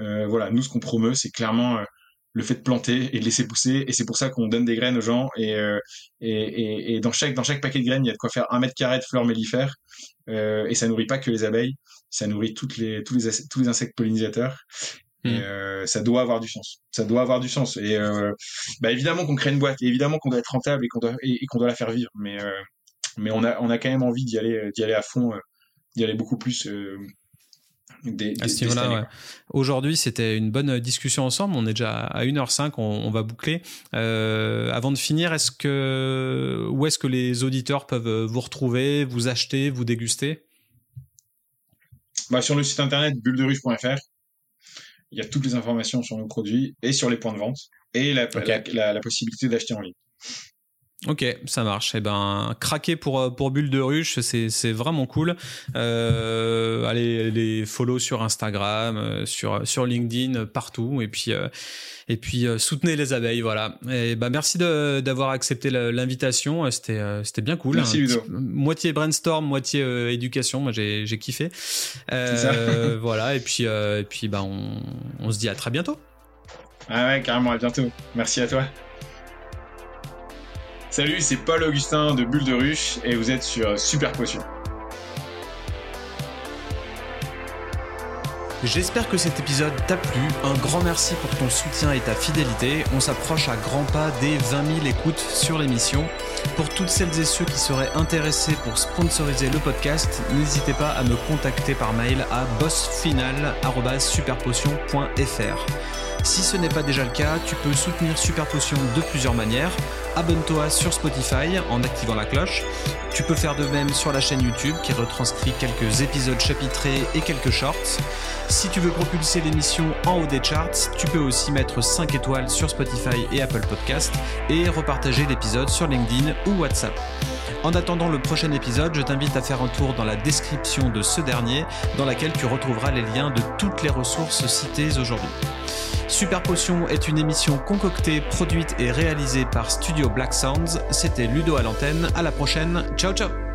Euh, voilà, nous, ce qu'on promeut, c'est clairement euh, le fait de planter et de laisser pousser. Et c'est pour ça qu'on donne des graines aux gens. Et, euh, et, et, dans chaque dans chaque paquet de graines il y a de quoi faire un mètre carré de fleurs mellifères. Euh, et ça nourrit pas que les abeilles. Ça nourrit toutes les tous les tous les insectes pollinisateurs. Et, hmm. euh, ça doit avoir du sens. Ça doit avoir du sens. Et euh, bah évidemment qu'on crée une boîte. Et évidemment qu'on doit être rentable et qu'on doit et, qu'on doit la faire vivre. Mais euh, mais on a on a quand même envie d'y aller d'y aller à fond d'y aller beaucoup plus Aujourd'hui, c'était une bonne discussion ensemble. On est déjà à 1h05, on, va boucler. Euh, avant de finir, est-ce que, où est-ce que les auditeurs peuvent vous retrouver, vous acheter, vous déguster? Bah, Sur le site internet bullederuche.fr, il y a toutes les informations sur nos produits et sur les points de vente et la, la possibilité d'acheter en ligne. Ok, ça marche. Eh ben, craquer pour euh, pour Bulle de Ruche, c'est c'est vraiment cool. Euh, allez les follow sur Instagram, euh, sur sur LinkedIn, partout. Et puis euh, et puis soutenez les abeilles, voilà. Et ben merci d'avoir accepté l'invitation. C'était c'était bien cool. Merci Ludo. moitié brainstorm, moitié éducation. Moi j'ai j'ai kiffé. voilà. Et puis et puis ben on on se dit à très bientôt. Ah ouais, carrément à bientôt. Merci à toi. Salut, c'est Paul Augustin de Bulle de Ruche et vous êtes sur Super Potion. J'espère que cet épisode t'a plu. Un grand merci pour ton soutien et ta fidélité. On s'approche à grands pas des 20 000 écoutes sur l'émission. Pour toutes celles et ceux qui seraient intéressés pour sponsoriser le podcast, n'hésitez pas à me contacter par mail à bossfinal.superpotion.fr. Si ce n'est pas déjà le cas, tu peux soutenir Super Potion de plusieurs manières. Abonne-toi sur Spotify en activant la cloche. Tu peux faire de même sur la chaîne YouTube qui retranscrit quelques épisodes chapitrés et quelques shorts. Si tu veux propulser l'émission en haut des charts, tu peux aussi mettre 5 étoiles sur Spotify et Apple Podcast et repartager l'épisode sur Ou WhatsApp. En attendant le prochain épisode, je t'invite à faire un tour dans la description de ce dernier, dans laquelle tu retrouveras les liens de toutes les ressources citées aujourd'hui. Super Potion est une émission concoctée, produite et réalisée par Studio Black Sounds. C'était Ludo à l'antenne. À la prochaine. Ciao ciao